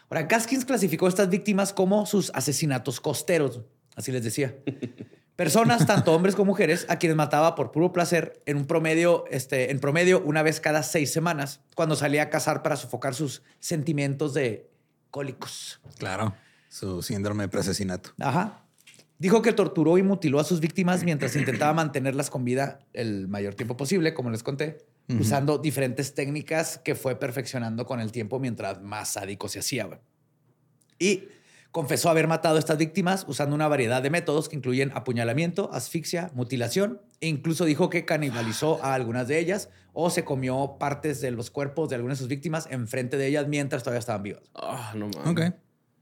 Ahora, Gaskins clasificó a estas víctimas como sus asesinatos costeros, así les decía. Personas, tanto hombres como mujeres, a quienes mataba por puro placer en un promedio, este, en promedio una vez cada seis semanas, cuando salía a cazar para sofocar sus sentimientos de cólicos. Claro. Su síndrome de preasesinato. Ajá. Dijo que torturó y mutiló a sus víctimas mientras intentaba mantenerlas con vida el mayor tiempo posible, como les conté, usando diferentes técnicas que fue perfeccionando con el tiempo mientras más sádico se hacía. Y confesó haber matado a estas víctimas usando una variedad de métodos que incluyen apuñalamiento, asfixia, mutilación e incluso dijo que canibalizó a algunas de ellas o se comió partes de los cuerpos de algunas de sus víctimas enfrente de ellas mientras todavía estaban vivas. Ah, no mames. Ok.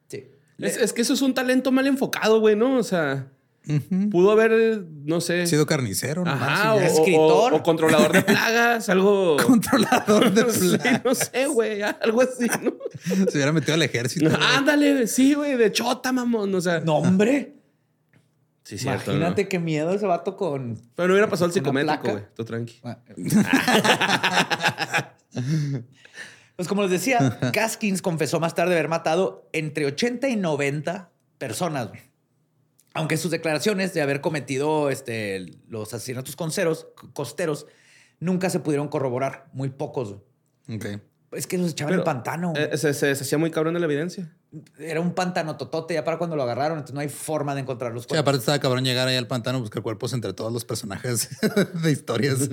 Sí. Es, es que eso es un talento mal enfocado, güey, ¿no? O sea, pudo haber, no sé. Sido carnicero, Ajá, y o, escritor. o controlador de plagas, algo. Controlador de Sí, plagas. no sé, güey, algo así, ¿no? Se hubiera metido al ejército. Ándale, sí, güey, de chota, mamón. O sea, No, hombre. sí, cierto, Imagínate ¿no? qué miedo ese vato con. Pero no hubiera pasado el ¿Una psicométrico, güey. Tú tranqui. Pues como les decía, Gaskins confesó más tarde haber matado entre 80 y 90 personas. güey. Aunque sus declaraciones de haber cometido este, los asesinatos conceros- costeros nunca se pudieron corroborar, muy pocos. güey. Ok. Es que los echaban en Pero, pantano. Eh, se, se- se hacía muy cabrón de la evidencia. Era un pantano totote ya para cuando lo agarraron, entonces no hay forma de encontrar los Sí, cuerpos. aparte estaba cabrón llegar ahí al pantano, buscar cuerpos entre todos los personajes de historias.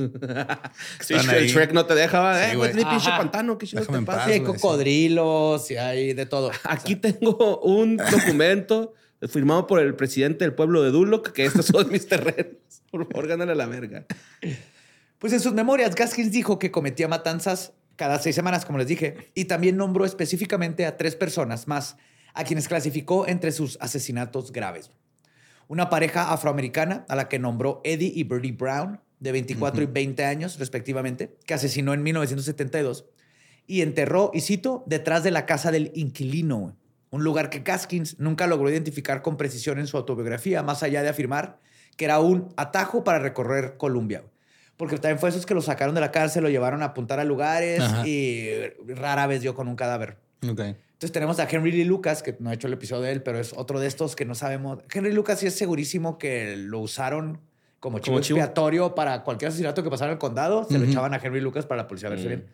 Sí, el. Shrek no te deja, Sí, eh, güey, pinche pantano, qué chido Déjame te en pasa. paz. Sí, hay sí. cocodrilos y hay de todo. Aquí tengo un documento firmado por el presidente del pueblo de Duloc que estos son mis terrenos. Por favor, gánale a la verga. Pues en sus memorias, Gaskins dijo que cometía matanzas cada seis semanas, como les dije, y también nombró específicamente a tres personas más, a quienes clasificó entre sus asesinatos graves. Una pareja afroamericana a la que nombró Eddie y Bertie Brown, de 24 y 20 años respectivamente, que asesinó en 1972 y enterró, y cito, detrás de la casa del inquilino. Un lugar que Gaskins nunca logró identificar con precisión en su autobiografía, más allá de afirmar que era un atajo para recorrer Colombia. Porque también fue esos que lo sacaron de la cárcel, lo llevaron a apuntar a lugares Ajá. y rara vez dio con un cadáver. Ok. Entonces tenemos a Henry Lee Lucas, que no he hecho el episodio de él, pero es otro de estos que no sabemos. Henry Lucas sí es segurísimo que lo usaron como chivo expiatorio para cualquier asesinato que pasara en el condado. Se lo echaban a Henry Lucas para la policía verse Mm. bien.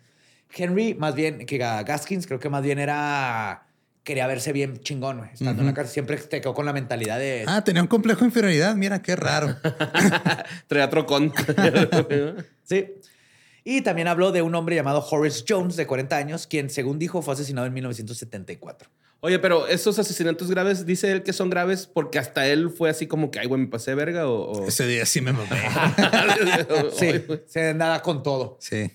Henry, más bien, que Gaskins, creo que más bien era... Quería verse bien chingón, güey. Estando en la cárcel, siempre te quedó con la mentalidad de... Ah, tenía un complejo de inferioridad. Mira, qué raro. Traía trocón. Sí. Y también habló de un hombre llamado Horace Jones, de 40 años, quien, según dijo, fue asesinado en 1974. Oye, pero esos asesinatos graves, dice él que son graves porque hasta él fue así como que, ay, güey, me pasé verga o... o- Ese día sí me mamé. Sí, se nada con todo. Sí.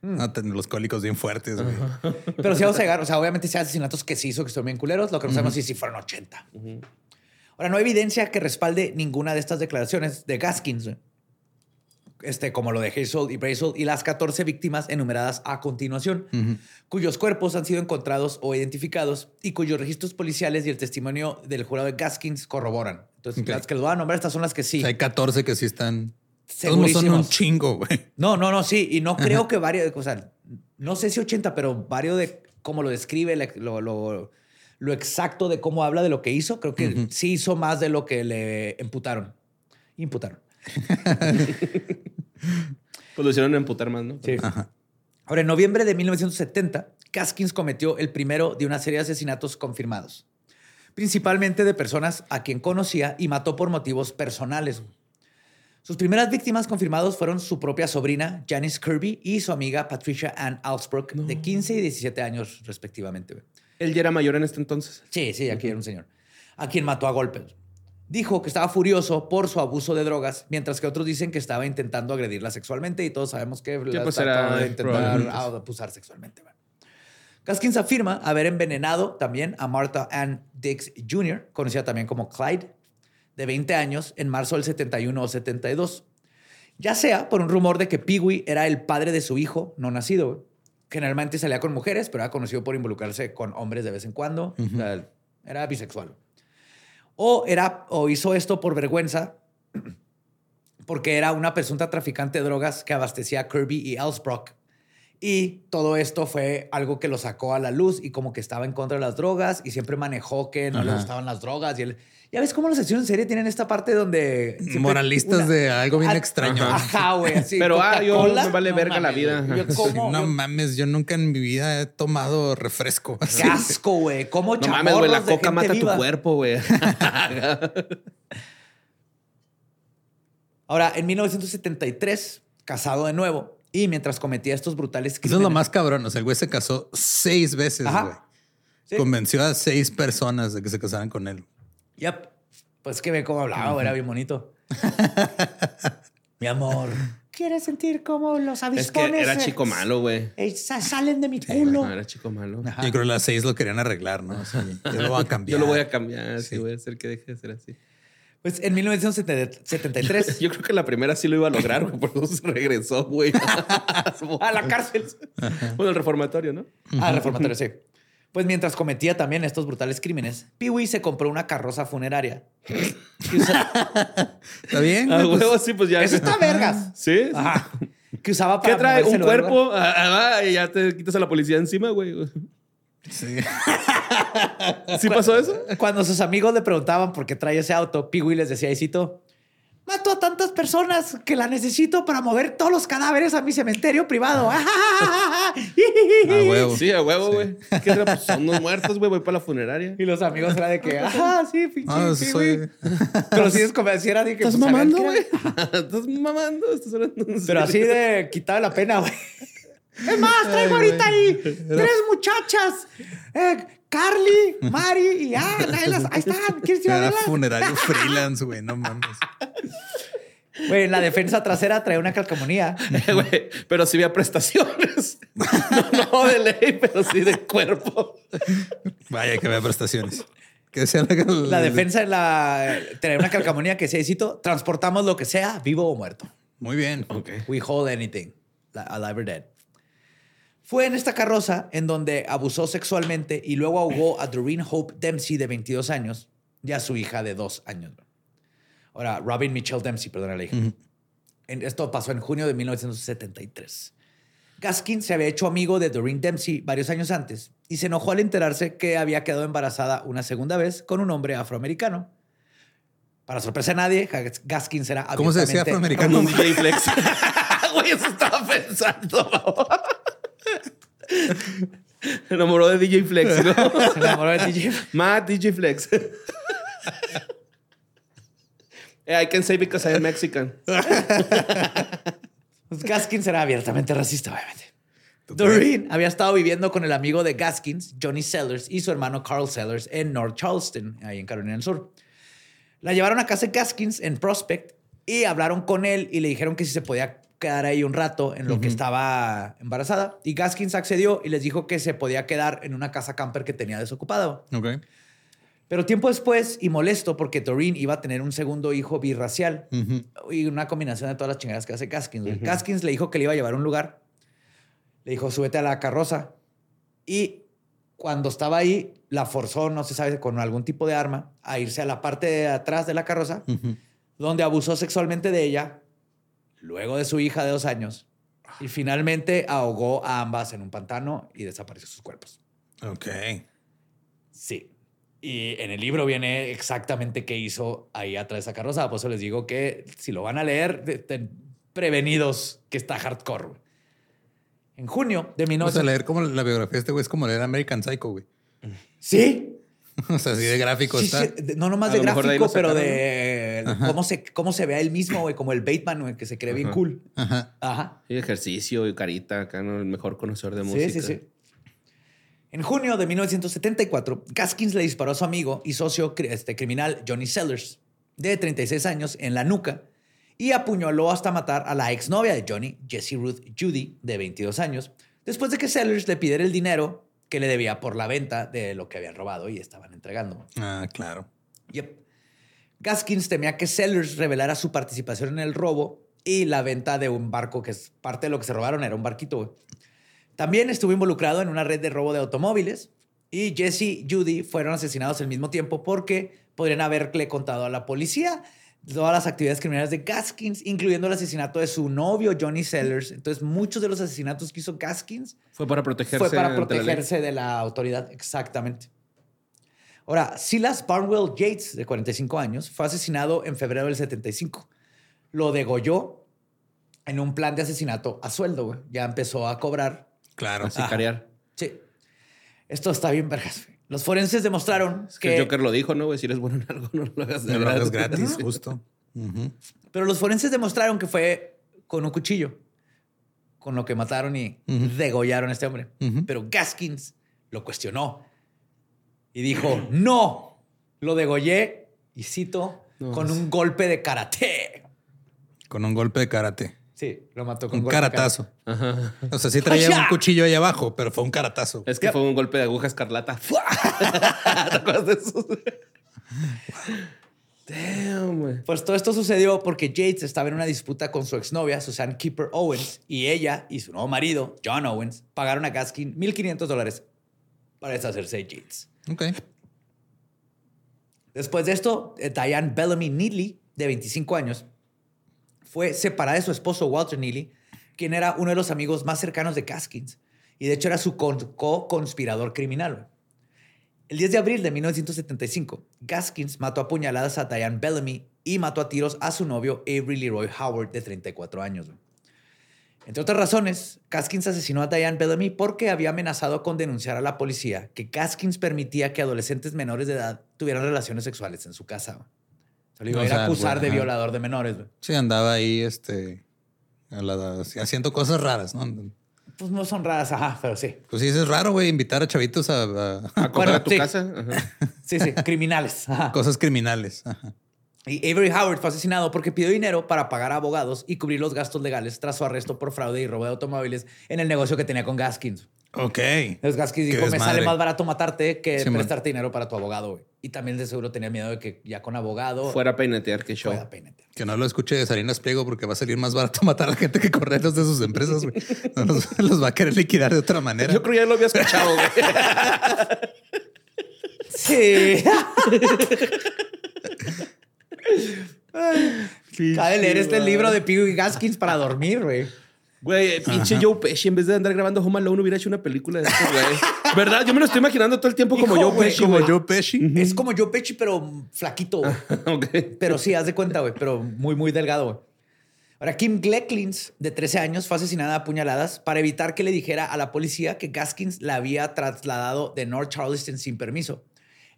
No, ten- los cólicos bien fuertes, güey. Pero sí vamos a llegar, o sea, obviamente hay asesinatos que se hizo que son bien culeros, lo que no sabemos es si fueron 80. Ahora, no hay evidencia que respalde ninguna de estas declaraciones de Gaskins, güey. este, como lo de Hazel y Brazel, y las 14 víctimas enumeradas a continuación, cuyos cuerpos han sido encontrados o identificados y cuyos registros policiales y el testimonio del jurado de Gaskins corroboran. Entonces, las que los voy a nombrar, estas son las que sí. O sea, hay 14 que sí están. Todos son un chingo, güey. No, no, no, sí. Y no creo que varios, o sea, no sé si 80, pero varios de cómo lo describe, lo, lo- lo exacto de cómo habla de lo que hizo, creo que sí hizo más de lo que le imputaron. Imputaron. Pues lo hicieron emputar más, ¿no? Sí. Ahora, en noviembre de 1970, Gaskins cometió el primero de una serie de asesinatos confirmados, principalmente de personas a quien conocía y mató por motivos personales. Sus primeras víctimas confirmados fueron su propia sobrina, Janice Kirby, y su amiga Patricia Ann Alsbrook, de 15 y 17 años, respectivamente. Él ya era mayor en este entonces. Sí, sí, aquí era un señor. A quien mató a golpes. Dijo que estaba furioso por su abuso de drogas, mientras que otros dicen que estaba intentando agredirla sexualmente y todos sabemos que la pues era, de intentar abusar sexualmente. güey. Gaskins afirma haber envenenado también a Martha Ann Dix Jr., conocida también como Clyde, de 20 años, en marzo del 71 o 72. Ya sea por un rumor de que Peewee era el padre de su hijo no nacido. Generalmente salía con mujeres, pero era conocido por involucrarse con hombres de vez en cuando. O sea, era bisexual. O, era, o hizo esto por vergüenza, porque era una presunta traficante de drogas que abastecía a Kirby y Ellsbrook. Y todo esto fue algo que lo sacó a la luz y como que estaba en contra de las drogas y siempre manejó que no le gustaban las drogas. Y él, ya ves cómo los asesinos en serie tienen esta parte donde... Moralistas una- de algo bien extraño. Ajá, güey. Pero, ah, yo me vale verga la vida. Yo no mames, yo nunca en mi vida he tomado refresco. Qué asco, güey. Como No mames, güey, la coca mata tu cuerpo. cuerpo, güey. Ahora, en 1973, casado de nuevo, y mientras cometía estos brutales Eso es crímenes... lo más cabrón. O sea, el güey se casó seis veces, Ajá. güey. Sí. Convenció a seis personas de que se casaran con él. Yep. Pues que ve cómo hablaba, era bien bonito. Mi amor. ¿Quieres sentir cómo los es avispones que era eh, chico malo, güey. eh, sa- salen de mi culo? No, era chico malo. Ajá. Yo creo que las seis lo querían arreglar, ¿no? O sea, yo lo voy a cambiar. Yo lo voy a cambiar, sí, Sí. voy a hacer que deje de ser así. Pues en 1973 Yo creo que la primera sí lo iba a lograr, güey, por eso se regresó, güey. a la cárcel. Bueno, el reformatorio, ¿no? Ah, reformatorio, sí. Pues mientras cometía también estos brutales crímenes, Pee-wee se compró una carroza funeraria. usa- ¿Está bien? A? Pues, huevo, sí, pues ya. Eso está vergas. ¿Sí? Ajá. Que usaba para ¿Qué trae? ¿Un cuerpo? Ah, ah, ya te quitas a la policía encima, güey. Sí. ¿Sí pasó eso? Cuando sus amigos le preguntaban por qué trae ese auto, Pee-wee les decía, y cito, mato a tantas personas que la necesito para mover todos los cadáveres a mi cementerio privado. A huevo. Sí, a huevo, Sí. güey. ¿Qué tra- pues son unos muertos, güey. Voy para la funeraria. Y los amigos era de que, ah, sí, pinche Ah, Pee-wee". soy... Pero sí es como decir, era de que... ¿Estás pues, mamando, güey? ¿Estás mamando? ¿Estás hablando en Pero así de quitarle la pena, güey. Es más, traigo Ay, ahorita ahí tres muchachas. Eh, Carly, Mari y ah, ahí, las- ahí están. ¿Quieres ir a Era verlas? funerario freelance, güey. No mames. Güey, en la defensa trasera trae una calcamonía. Güey, pero sí había prestaciones. No, no de ley, pero sí de cuerpo. Vaya que había prestaciones. Que sea la, La defensa en la trae una calcamonía que se cito, transportamos lo que sea, vivo o muerto. Muy bien. Ok. We hold anything, li- alive or dead. Fue en esta carroza en donde abusó sexualmente y luego ahogó a Doreen Hope Dempsey de 22 años y a su hija de 2 años. Ahora, Robin Mitchell Dempsey, perdona la hija. Esto pasó en junio de 1973. Gaskin se había hecho amigo de Doreen Dempsey varios años antes y se enojó al enterarse que había quedado embarazada una segunda vez con un hombre afroamericano. Para sorpresa de nadie, Gas- Gaskin será ¿Cómo se decía afroamericano? Un. Güey, eso estaba pensando. Se enamoró de DJ Flex, ¿no? Se enamoró de DJ. Matt DJ Flex. Eh, I can say because I am Mexican. Pues Gaskins era abiertamente racista, obviamente. Doreen había estado viviendo con el amigo de Gaskins, Johnny Sellers, y su hermano Carl Sellers en North Charleston, ahí en Carolina del Sur. La llevaron a casa de Gaskins en Prospect y hablaron con él y le dijeron que si se podía quedar ahí un rato en lo que estaba embarazada. Y Gaskins accedió y les dijo que se podía quedar en una casa camper que tenía desocupada. Ok. Pero tiempo después, y molesto porque Doreen iba a tener un segundo hijo birracial y una combinación de todas las chingadas que hace Gaskins. güey. Gaskins le dijo que le iba a llevar a un lugar. Le dijo, súbete a la carroza. Y cuando estaba ahí, la forzó, no se sabe, con algún tipo de arma, a irse a la parte de atrás de la carroza, donde abusó sexualmente de ella, luego de su hija de dos años. Y finalmente ahogó a ambas en un pantano y desapareció sus cuerpos. Ok. Sí. Y en el libro viene exactamente qué hizo ahí atrás de esa carroza. Por eso les digo que si lo van a leer, estén prevenidos que está hardcore. En junio de O sea, 1900... leer como la biografía de este güey es como leer American Psycho, güey. Sí. O sea, así de gráfico Sí, está. sí, de- no nomás A de gráfico, pero de cómo se, cómo se ve a él mismo, güey, como el Bateman, güey, que se cree bien cool. Ajá. Ajá. Y ejercicio y carita, acá, ¿no? El mejor conocedor de música. Sí, sí, sí. En junio de 1974, Gaskins le disparó a su amigo y socio este, criminal Johnny Sellers, de 36 años, en la nuca y apuñaló hasta matar a la exnovia de Johnny, Jessie Ruth Judy, de 22 años, después de que Sellers le pidiera el dinero que le debía por la venta de lo que habían robado y estaban entregando. Ah, claro. Yep. Gaskins temía que Sellers revelara su participación en el robo y la venta de un barco que es parte de lo que se robaron, era un barquito. También estuvo involucrado en una red de robo de automóviles y Jesse y Judy fueron asesinados al mismo tiempo porque podrían haberle contado a la policía todas las actividades criminales de Gaskins, incluyendo el asesinato de su novio Johnny Sellers. Entonces, muchos de los asesinatos que hizo Gaskins Fue para protegerse. fue para la protegerse de la autoridad, exactamente. Ahora, Silas Barnwell Yates, de 45 años, fue asesinado en febrero del 75. Lo degolló en un plan de asesinato a sueldo, güey. Ya empezó a cobrar. Claro. A sicariar. Sí. Esto está bien, vergas. güey. Los forenses demostraron Es que que... el Joker lo dijo, ¿no, güey? Si eres bueno en algo, no lo hagas de No lo hagas gratis, justo. Pero los forenses demostraron que fue con un cuchillo, con lo que mataron y degollaron a este hombre. Pero Gaskins lo cuestionó y dijo, no, lo degollé, y cito, No, con un golpe de karate. Con un golpe de karate. Sí, lo mató con Un golpe de caratazo. Ajá. O sea, sí traía ¡Hasha! un cuchillo ahí abajo, pero fue un caratazo. Es que Yep. fue un golpe de aguja escarlata. ¿Te acuerdas de eso? Damn, güey. Pues todo esto sucedió porque Yates estaba en una disputa con su exnovia, Susan Keeper Owens, y ella y su nuevo marido, John Owens, pagaron a Gaskin 1.500 dólares para deshacerse de Yates. Ok. Después de esto, eh, Diane Bellamy Neely, de 25 años, fue separada de su esposo Walter Neely, quien era uno de los amigos más cercanos de Gaskins. Y de hecho era su con- co-conspirador criminal. El 10 de abril de 1975, Gaskins mató a puñaladas a Diane Bellamy y mató a tiros a su novio Avery Leroy Howard, de 34 años. Entre otras razones, Gaskins asesinó a Diane Bellamy porque había amenazado con denunciar a la policía que Gaskins permitía que adolescentes menores de edad tuvieran relaciones sexuales en su casa. Se lo iba a ir a sea, acusar de violador de menores. güey. Sí, andaba ahí, este, a la- haciendo cosas raras, ¿no? Pues no son raras, ajá, pero sí. Pues sí, es raro, güey, invitar a chavitos a, a- A Bueno, a tu sí. casa. Ajá. Sí, sí, criminales. Ajá. cosas criminales. Ajá. Y Avery Howard fue asesinado porque pidió dinero para pagar a abogados y cubrir los gastos legales tras su arresto por fraude y robo de automóviles en el negocio que tenía con Gaskins. Ok. Entonces Gaskins dijo, me sale más barato matarte que Sí, man. prestarte dinero para tu abogado. güey". Y también de seguro tenía miedo de que ya con abogado Fuera a peinetear que show. Que no lo escuche de Salinas Pliego porque va a salir más barato matar a la gente que correrlos de sus empresas, güey. No los, los va a querer liquidar de otra manera. Yo creo que ya lo había escuchado, güey. Sí. Acaba de leer este libro de Piggy Gaskins para dormir, güey. Güey, pinche Joe Pesci, en vez de andar grabando Home Alone, hubiera hecho una película de esto, güey. ¿Verdad? Yo me lo estoy imaginando todo el tiempo como Hijo, Joe güey, Pesci, Como güey. Joe Pesci. Es como Joe Pesci, pero flaquito, güey. Pero sí, haz de cuenta, güey, pero muy, muy delgado, güey. Ahora, Kim Glecklins, de 13 años, fue asesinada a puñaladas para evitar que le dijera a la policía que Gaskins la había trasladado de North Charleston sin permiso.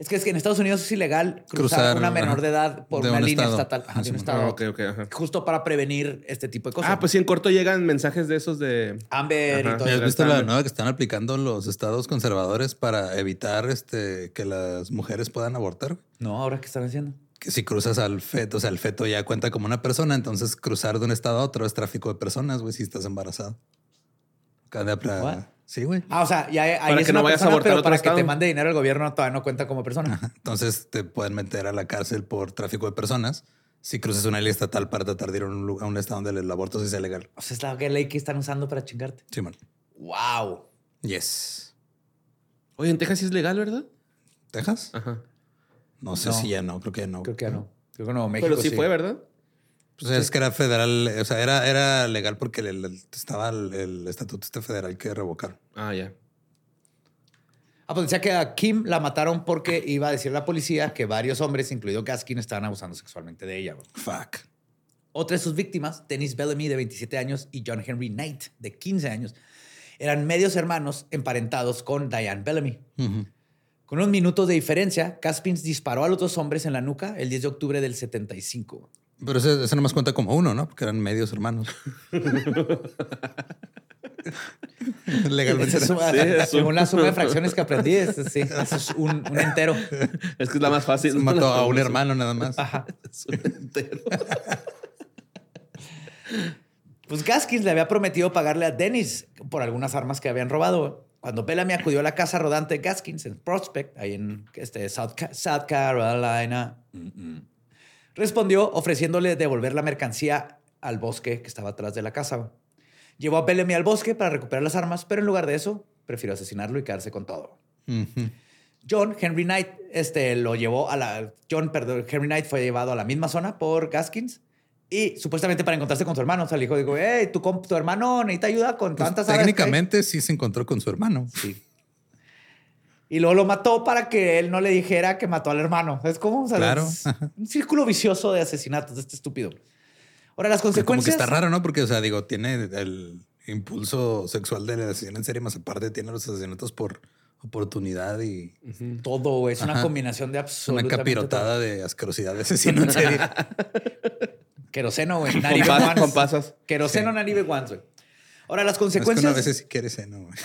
Es que es que en Estados Unidos es ilegal cruzar, Cruzar, una menor de edad por de una un línea estado. estatal. Ajá, de un estado. Ah, ok, ok, ajá. Justo para prevenir este tipo de cosas. Ah, pues sí, en corto llegan mensajes de esos de. Amber Ajá. y todo ¿Has eso. visto la nueva que están aplicando los estados conservadores para evitar este, que las mujeres puedan abortar? No, ahora qué están haciendo. Que si cruzas al feto, o sea, el feto ya cuenta como una persona, entonces cruzar de un estado a otro es tráfico de personas, güey, si estás embarazado. Cada What? Sí, güey. Ah, o sea, ya ahí Para es que no una vayas a persona, abortar pero a otro para que te mande dinero el gobierno todavía no cuenta como persona. Entonces te pueden meter a la cárcel por tráfico de personas si cruzas una ley estatal para tratar de ir a un, lugar- a un estado donde el aborto sí sea legal. O sea, es la ley que están usando para chingarte. Sí, man. Wow. Yes. Oye, en Texas sí es legal, ¿verdad? ¿Texas? Ajá. No sé No. si ya no, creo que ya no. Creo que ya no. Creo que no, México. Pero sí, fue, ¿verdad? Pues es que era federal, o sea, era, era legal porque el- el- estaba el, el estatuto este federal que revocar. Ah, ya. Ah, pues decía que a Kim la mataron porque iba a decir a la policía que varios hombres, incluido Gaskin, estaban abusando sexualmente de ella. Fuck. Otra de sus víctimas, Dennis Bellamy, de 27 años, y John Henry Knight, de 15 años, eran medios hermanos emparentados con Diane Bellamy. Con unos minutos de diferencia, Gaskins disparó a los dos hombres en la nuca el 10 de octubre del 75. Pero ese, ese nomás cuenta como uno, ¿no? Porque eran medios hermanos. Legalmente. Es Sí, es según un- la suma de fracciones que aprendí, es, sí, eso es un, un entero. Es que es la más fácil. Mató a un hermano nada más. Ajá. Es un entero. Pues Gaskins le había prometido pagarle a Dennis por algunas armas que habían robado. Cuando Bellamy acudió a la casa rodante de Gaskins en Prospect, ahí en este, South, South Carolina, mm, mm, respondió ofreciéndole devolver la mercancía al bosque que estaba atrás de la casa. Llevó a Bellamy al bosque para recuperar las armas, pero en lugar de eso, prefirió asesinarlo y quedarse con todo. John Henry Knight este, lo llevó a la. John, perdón, Henry Knight fue llevado a la misma zona por Gaskins y supuestamente para encontrarse con su hermano. O sea, le dijo, digo, hey, tu, tu hermano necesita ayuda con pues tantas Técnicamente sí se encontró con su hermano. Sí. Y luego lo mató para que él no le dijera que mató al hermano. Es como claro. un círculo vicioso de asesinatos de este estúpido. Ahora, las consecuencias. Como que está raro, ¿no? Porque, o sea, digo, tiene el impulso sexual de la asesinato en serie, más aparte tiene los asesinatos por oportunidad y todo. Es una combinación de absolutamente. Una capirotada de asquerosidad de asesino en serie. Queroseno, güey. Con, pasas. Queroseno, Naribe güey. Ahora, las consecuencias. a veces si quieres seno, güey.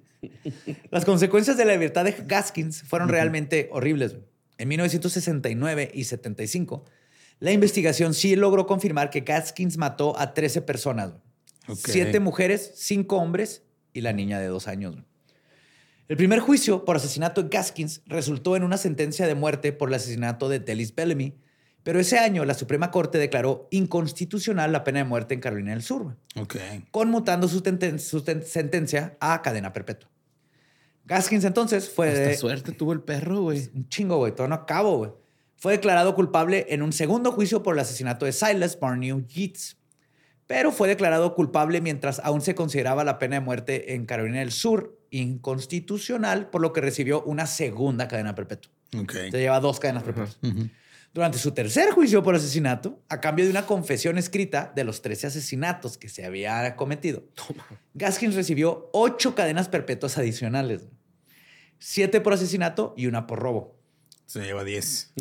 Las consecuencias de la libertad de Gaskins fueron realmente horribles. En 1969 y 75, la investigación sí logró confirmar que Gaskins mató a 13 personas. Siete mujeres, cinco hombres y la niña de dos años. El primer juicio por asesinato de Gaskins resultó en una sentencia de muerte por el asesinato de Delis Bellamy, pero ese año la Suprema Corte declaró inconstitucional la pena de muerte en Carolina del Sur, conmutando su, su sentencia a cadena perpetua. Gaskins entonces fue... Hasta suerte tuvo el perro, güey. Un chingo, güey. Todo no acabo, güey. Fue declarado culpable en un segundo juicio por el asesinato de Silas Barnew Yeats. Pero fue declarado culpable mientras aún se consideraba la pena de muerte en Carolina del Sur inconstitucional, por lo que recibió una segunda cadena perpetua. Okay. Se lleva dos cadenas perpetuas. Durante su tercer juicio por asesinato, a cambio de una confesión escrita de los 13 asesinatos que se había cometido, Gaskins recibió ocho cadenas perpetuas adicionales siete por asesinato y una por robo. Se lleva diez.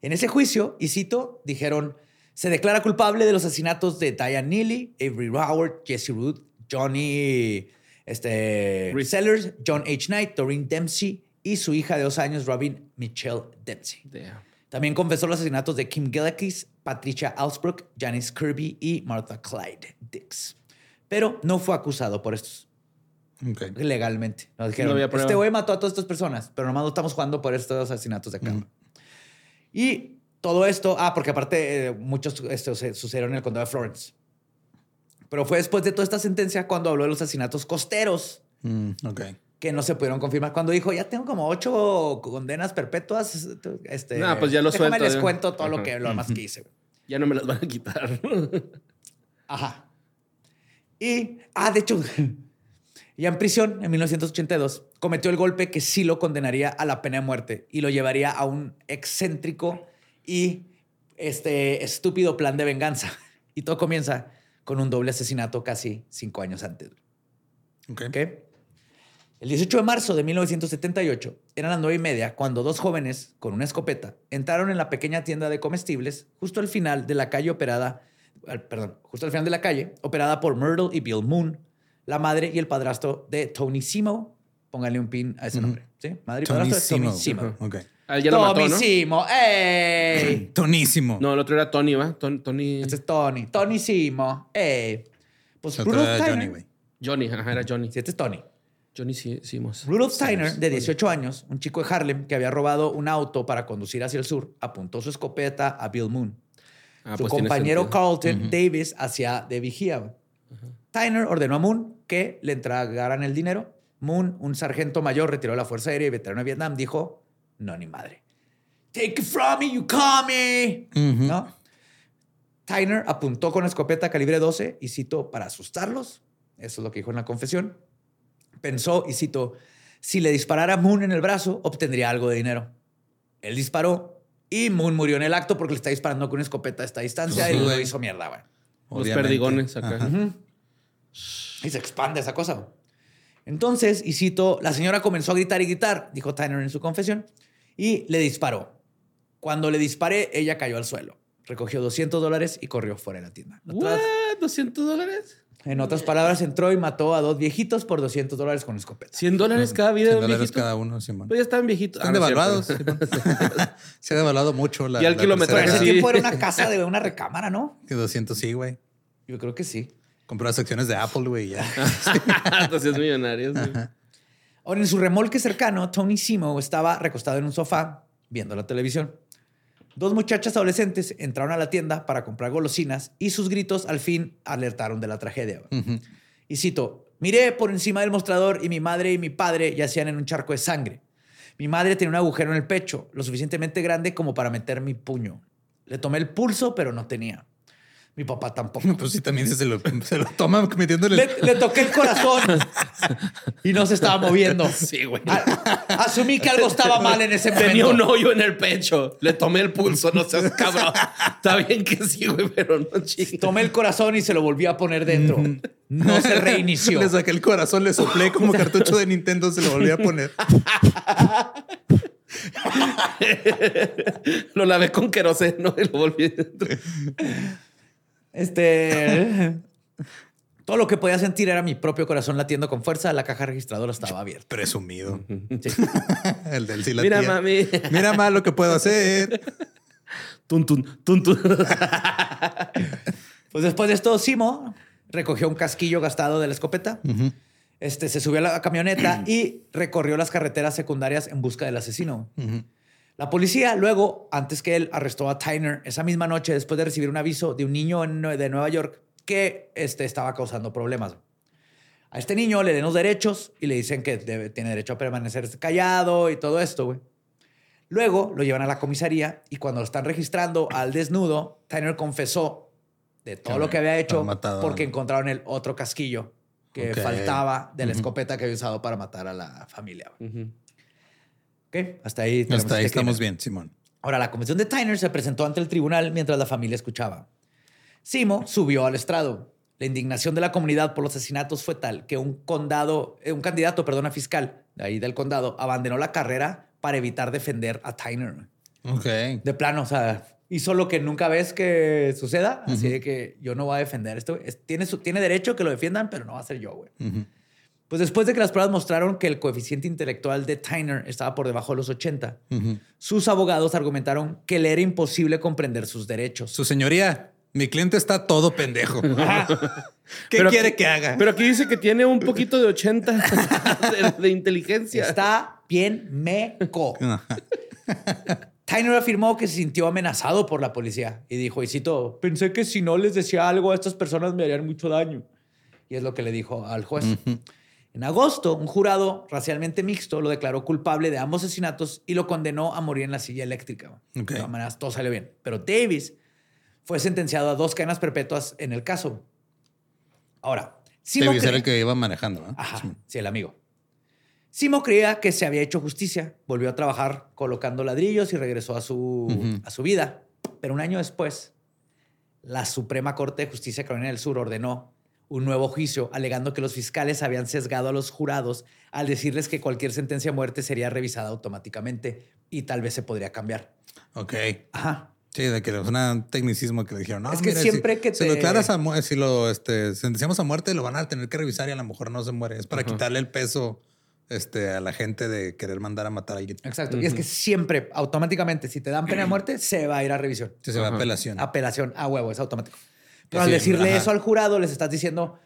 En ese juicio, y cito, dijeron, se declara culpable de los asesinatos de Diane Neely, Avery Howard, Jesse Root, Johnny este, Sellers, John H. Knight, Doreen Dempsey y su hija de dos años, Robin Michelle Dempsey. También confesó los asesinatos de Kim Gillickis, Patricia Alsbrook, Janice Kirby y Martha Clyde Dix. Pero no fue acusado por estos legalmente. Nos dijeron, este güey mató a todas estas personas, pero nomás no estamos jugando por estos asesinatos de acá. Y todo esto, ah, porque aparte eh, muchos estos sucedieron en el condado de Florence. Pero fue después de toda esta sentencia cuando habló de los asesinatos costeros. Mm, que no se pudieron confirmar. Cuando dijo, ya tengo como ocho condenas perpetuas, este, no, pues ya lo suelto. les cuento todo lo que lo más que hice. Ya no me las van a quitar. Ajá. Y, ah, de hecho, Ya en prisión, en 1982, cometió el golpe que sí lo condenaría a la pena de muerte y lo llevaría a un excéntrico y este estúpido plan de venganza. Y todo comienza con un doble asesinato casi cinco años antes. Ok. El 18 de marzo de 1978, eran las nueve y media, cuando dos jóvenes con una escopeta entraron en la pequeña tienda de comestibles justo al final de la calle operada, perdón, justo al final de la calle, operada por Myrtle y Bill Moon, la madre y el padrastro de Tony Simo. Póngale un pin a ese nombre. ¿Sí? Madre y padrastro de Tony Simo. Okay. Ah, ya lo mató, ¿no? Simo. ¡Ey! Tonísimo. No, el otro era Tony, ¿va? Tony. Este es Tony. Tony Simo. ¡Ey! Pues Steiner. Johnny, güey. Johnny, ajá, era Johnny. Sí, este es Tony. Johnny. Rudolph Steiner, de 18 años, un chico de Harlem que había robado un auto para conducir hacia el sur, apuntó su escopeta a Bill Moon. Ah, su pues compañero Carlton Davis hacia de vigía. Tyner ordenó a Moon que le entregaran el dinero. Moon, un sargento mayor, retiró la Fuerza Aérea y veterano de Vietnam, dijo, no, ni madre. Take it from me, you call me. ¿No? Tyner apuntó con escopeta calibre 12 y citó para asustarlos. Eso es lo que dijo en la confesión. Pensó y citó, si le disparara a Moon en el brazo, obtendría algo de dinero. Él disparó y Moon murió en el acto porque le está disparando con una escopeta a esta distancia y lo hizo mierda. Los perdigones acá. Y se expande esa cosa. Entonces, y cito, la señora comenzó a gritar y gritar, dijo Tyner en su confesión, y le disparó. Cuando le disparé, ella cayó al suelo. Recogió 200 dólares y corrió fuera de la tienda. ¿200 dólares? En otras palabras, entró y mató a dos viejitos por 200 dólares con escopeta. 100 dólares cada vida 100 dólares cada uno, Simón. Pues ya están viejitos. Están ah, devaluados. Se ha devaluado mucho la. Y al kilometraje. Ese tiempo era una casa de una recámara, ¿no? Que 200 sí, güey. Yo creo que sí. Compró las acciones de Apple, güey, ya. Entonces millonarios. Ahora, en su remolque cercano, Tony Simo estaba recostado en un sofá viendo la televisión. Dos muchachas adolescentes entraron a la tienda para comprar golosinas y sus gritos al fin alertaron de la tragedia. Y cito, miré por encima del mostrador y mi madre y mi padre yacían en un charco de sangre. Mi madre tenía un agujero en el pecho, lo suficientemente grande como para meter mi puño. Le tomé el pulso, pero no tenía. Mi papá tampoco. Pues sí, también se lo, se lo toma metiéndole. Le, le toqué el corazón y no se estaba moviendo. Sí, güey. A- asumí que algo estaba mal en ese momento. Tenía un hoyo en el pecho. Le tomé el pulso, no seas cabrón. Está bien que sí, güey, pero no chingues. Tomé el corazón y se lo volví a poner dentro. No se reinició. Le saqué el corazón, le soplé como cartucho de Nintendo, se lo volví a poner. Lo lavé con queroseno y lo volví dentro. Este. Todo lo que podía sentir era mi propio corazón latiendo con fuerza. La caja registradora estaba abierta. Presumido. Sí. El del sí Mira, tía. mami. Mira más lo que puedo hacer. Tun, tun, tun, tun. Pues después de esto, Simo recogió un casquillo gastado de la escopeta. Este se subió a la camioneta y recorrió las carreteras secundarias en busca del asesino. La policía luego, antes que él, arrestó a Tyner esa misma noche después de recibir un aviso de un niño de Nueva York que este, estaba causando problemas. A este niño le den los derechos y le dicen que debe- tiene derecho a permanecer callado y todo esto, güey. Luego lo llevan a la comisaría y cuando lo están registrando al desnudo, Tyner confesó de todo Que lo que había hecho matado porque encontraron el otro casquillo que faltaba de la escopeta que había usado para matar a la familia. Ok, Hasta ahí. Hasta ahí este estamos bien, Simón. Ahora, la comisión de Tyner se presentó ante el tribunal mientras la familia escuchaba. Simo subió al estrado. La indignación de la comunidad por los asesinatos fue tal que un condado, eh, un candidato, perdón, a fiscal de ahí del condado abandonó la carrera para evitar defender a Tyner. Ok. De plano, o sea, hizo lo que nunca ves que suceda. Así de que yo no voy a defender esto. Es- tiene, su- tiene derecho que lo defiendan, pero no va a ser yo, güey. Ujú. Pues después de que las pruebas mostraron que el coeficiente intelectual de Tyner estaba por debajo de los 80, Ujú. sus abogados argumentaron que le era imposible comprender sus derechos. Su señoría, mi cliente está todo pendejo. ¿Qué Pero quiere aquí- que haga? Pero aquí dice que tiene un poquito de 80 de, de inteligencia. Está bien meco. Tyner afirmó que se sintió amenazado por la policía y dijo, y cito, pensé que si no les decía algo a estas personas me harían mucho daño. Y es lo que le dijo al juez. En agosto, un jurado racialmente mixto lo declaró culpable de ambos asesinatos y lo condenó a morir en la silla eléctrica. Ok. De todas maneras, todo salió bien. Pero Davis fue sentenciado a dos cadenas perpetuas en el caso. Ahora, Simo Davis era el que iba manejando. ¿no? Ajá, Sí. sí, el amigo. Simo creía que se había hecho justicia, volvió a trabajar colocando ladrillos y regresó a su, a su vida. Pero un año después, la Suprema Corte de Justicia de Carolina del Sur ordenó un nuevo juicio, alegando que los fiscales habían sesgado a los jurados al decirles que cualquier sentencia a muerte sería revisada automáticamente y tal vez se podría cambiar. Ok. Ajá. Sí, de que es un tecnicismo que le dijeron. No, Es que mira, siempre si, que Si lo te- declaras a mu- si lo este, sentenciamos a muerte, lo van a tener que revisar y a lo mejor no se muere. Es para quitarle el peso este, a la gente de querer mandar a matar a alguien. Exacto. Y es que siempre, automáticamente, si te dan pena de muerte, se va a ir a revisión. Si se va a apelación. Apelación a huevo, es automático. Pero al decirle ajá. eso al jurado, les estás diciendo,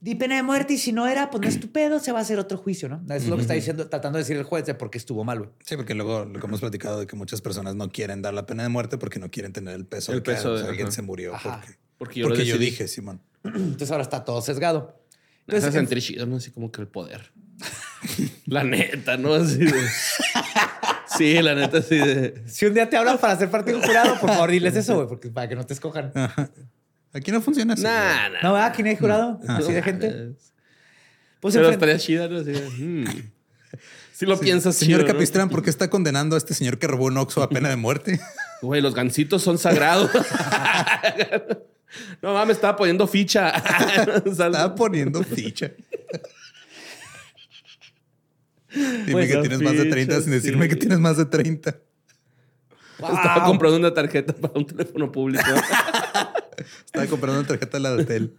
di pena de muerte y si no era, pues no es tu pedo, se va a hacer otro juicio, ¿no? Eso es lo que está diciendo, tratando de decir el juez de por qué estuvo mal, güey. Sí, porque luego lo que hemos platicado de que muchas personas no quieren dar la pena de muerte porque no quieren tener el peso El de que peso de- alguien ajá. se murió. Ajá. Porque, Porque yo, porque dije, Simón. Entonces ahora está todo sesgado. Entonces, es sentir chido, ¿no? Así como que el poder. la neta, ¿no? Así de... Sí, la neta, así de... si un día te hablan para ser parte de un jurado, por favor, diles eso, güey, porque para que no te escojan. Ajá. Aquí no funciona así. Nah, nah. ¿No, verdad? ¿Quién hay jurado? Así de gente. Pues Pero estaría chida, ¿no? Así mm. Si lo piensas, Señor chido, ¿no? Capistrán, ¿por qué está condenando a este señor que robó un Oxxo a pena de muerte? Güey, los gancitos son sagrados. no mames, estaba poniendo ficha. Estaba poniendo ficha. Dime Pues, que tienes más de 30 sin decirme sí. que tienes más de 30. Estaba comprando una tarjeta para un teléfono público. Estaba comprando una tarjeta de la de hotel.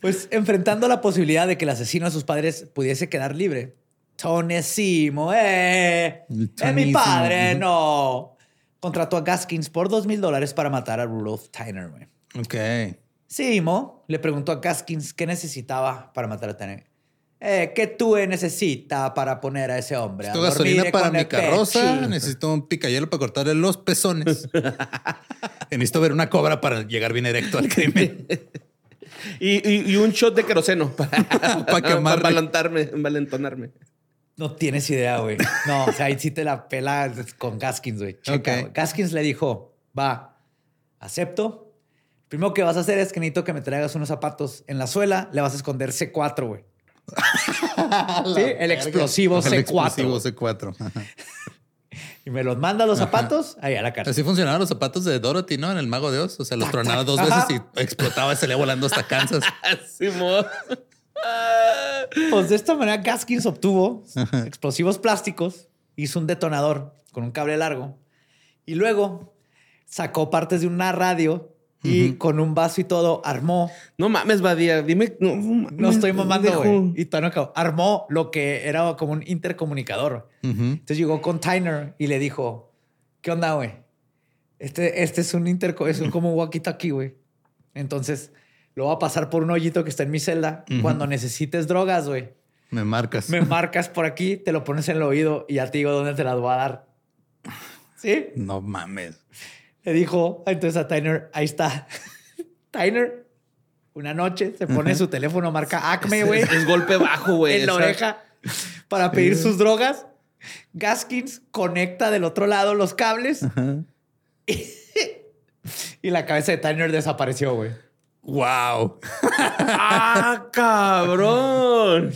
Pues enfrentando la posibilidad de que el asesino de sus padres pudiese quedar libre. Tonesimo, eh. Es mi padre, no. Contrató a Gaskins por dos mil dólares para matar a Rudolph Tyner, güey. Ok. Simo le preguntó a Gaskins qué necesitaba para matar a Tyner. Eh, ¿Qué tú necesita para poner a ese hombre? Necesito gasolina para mi carroza. Necesito un picayelo para cortarle los pezones. necesito ver una cobra para llegar bien erecto al crimen. y, un shot de queroseno para, para envalentonarme. No tienes idea, güey. No, o sea, ahí sí te la pela con Gaskins, güey. Gaskins le dijo, va, acepto. Primero que vas a hacer es que necesito que me traigas unos zapatos. En la suela le vas a esconder C4, güey. sí, el explosivo C4. El explosivo C4. y me los manda los zapatos ahí a la casa. Así funcionaban los zapatos de Dorothy, ¿no? En el Mago de Oz. O sea, los tronaba dos veces y explotaba y salía volando hasta Kansas. pues de esta manera Gaskins obtuvo explosivos plásticos, hizo un detonador con un cable largo y luego sacó partes de una radio y con un vaso y todo armó. No mames, Badía, dime. No, estoy mamando, güey. Y armó lo que era como un intercomunicador. Entonces llegó con Tyner y le dijo: ¿Qué onda, güey? Este, este es un interco, es un como walkie-talkie, güey. Entonces lo voy a pasar por un hoyito que está en mi celda. Cuando necesites drogas, güey. Me marcas. Me marcas por aquí, te lo pones en el oído y ya te digo dónde te las voy a dar. ¿Sí? No mames le dijo entonces a Tyner, ahí está. Tyner, una noche se pone su teléfono marca Acme, güey. Es, golpe bajo, güey. En la oreja para pedir sus drogas. Gaskins conecta del otro lado los cables. Y, la cabeza de Tyner desapareció, güey. ¡Wow! ¡Ah, cabrón!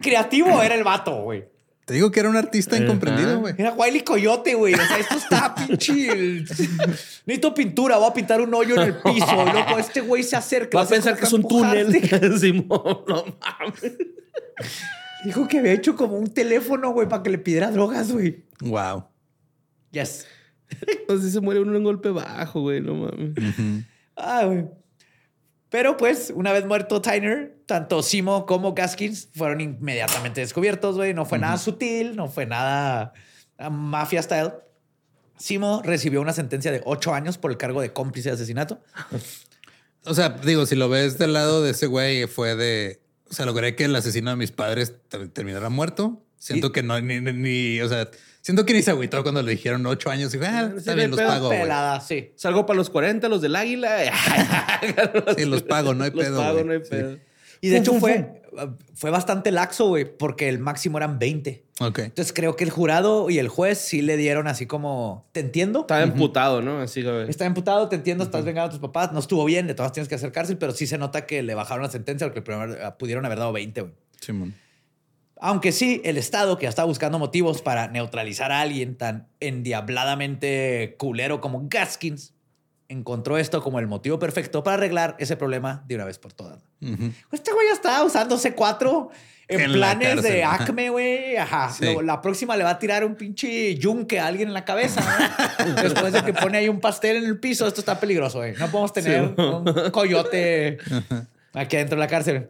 Creativo era el vato, güey. Te digo que era un artista incomprendido, güey. Era Wiley Coyote, güey. O sea, esto está pinche. Necesito pintura, voy a pintar un hoyo en el piso. Luego este güey se acerca. Va a pensar que es un túnel. Simón, no mames. Dijo que había hecho como un teléfono, güey, para que le pidiera drogas, güey. Wow. Yes. Entonces se muere uno en golpe bajo, güey, no mames. Ah, güey. Pero pues, una vez muerto Tyner, tanto Simo como Gaskins fueron inmediatamente descubiertos, güey. No fue nada sutil, no fue nada ah, mafia style. Simo recibió una sentencia de ocho años por el cargo de cómplice de asesinato. O sea, digo, si lo ves del lado de ese güey, fue de. O sea, logré que el asesino de mis padres terminara muerto. Siento que no, ni, ni, o sea, Siento que ni se agüitó cuando le dijeron ocho años. Y ah, está bien, los pago. Pelada, sí. Salgo para los 40, los del águila. sí, los pago, no hay pedo. Los pago, no hay pedo. Y de hecho fue, fue bastante laxo, güey, porque el máximo eran 20. Ok. Entonces creo que el jurado y el juez sí le dieron así como, ¿te entiendo? Estaba emputado, ¿no? Así que... Está emputado, te entiendo, estás vengando a tus papás. No estuvo bien, de todas tienes que hacer cárcel, pero sí se nota que le bajaron la sentencia porque primero pudieron haber dado 20, güey. Simón. Aunque sí, el Estado, que ya está buscando motivos para neutralizar a alguien tan endiabladamente culero como Gaskins, encontró esto como el motivo perfecto para arreglar ese problema de una vez por todas. Este güey ya estaba usando C4 en, planes de Acme, güey. Ajá. la próxima le va a tirar un pinche yunque a alguien en la cabeza. Después de que pone ahí un pastel en el piso, esto está peligroso, güey. No podemos tener un coyote aquí adentro de la cárcel.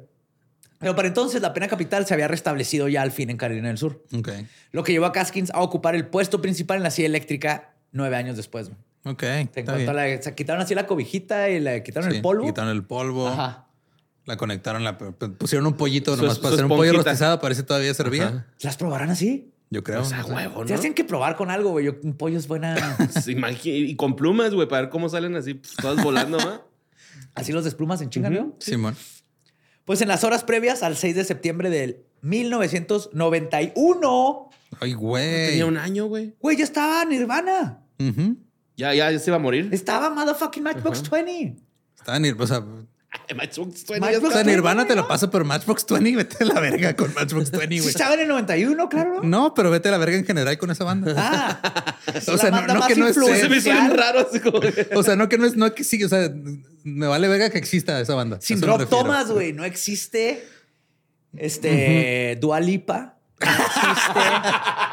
Pero para entonces la pena capital se había restablecido ya al fin en Carolina del Sur. Lo que llevó a Caskins a ocupar el puesto principal en la silla eléctrica nueve años después. Ok. Se, quitaron así la cobijita y le quitaron el polvo. Quitaron el polvo. Ajá. La conectaron, la pusieron un pollito nomás para hacer un pollo rostizado, parece todavía servía. ¿Las probarán así? Yo creo. O sea, huevo, ¿no? Tienen que probar con algo, güey. Un pollo es buena. y con plumas, güey, para ver cómo salen así, pues, todas volando, ¿no? Así los desplumas en chinga, ¿no? Simón. Pues en las horas previas al 6 de septiembre del 1991. Ay, güey. Tenía un año, güey. Güey, ya estaba Nirvana. Ya, ya, ya se iba a morir. Estaba motherfucking Matchbox 20. Estaba Nirvana. Matchbox 20. o sea, Nirvana te lo paso, pero Matchbox 20, vete a la verga con Matchbox 20, güey. estaba en el 91, claro. No, pero vete a la verga en general con esa banda. Ah, o sea, no, que no es. Se me suena raro así como. o sea, no que no es, no que sí, o sea, me vale verga que exista esa banda. Sin Rob Thomas, güey, no existe. Este, Dualipa. No existe.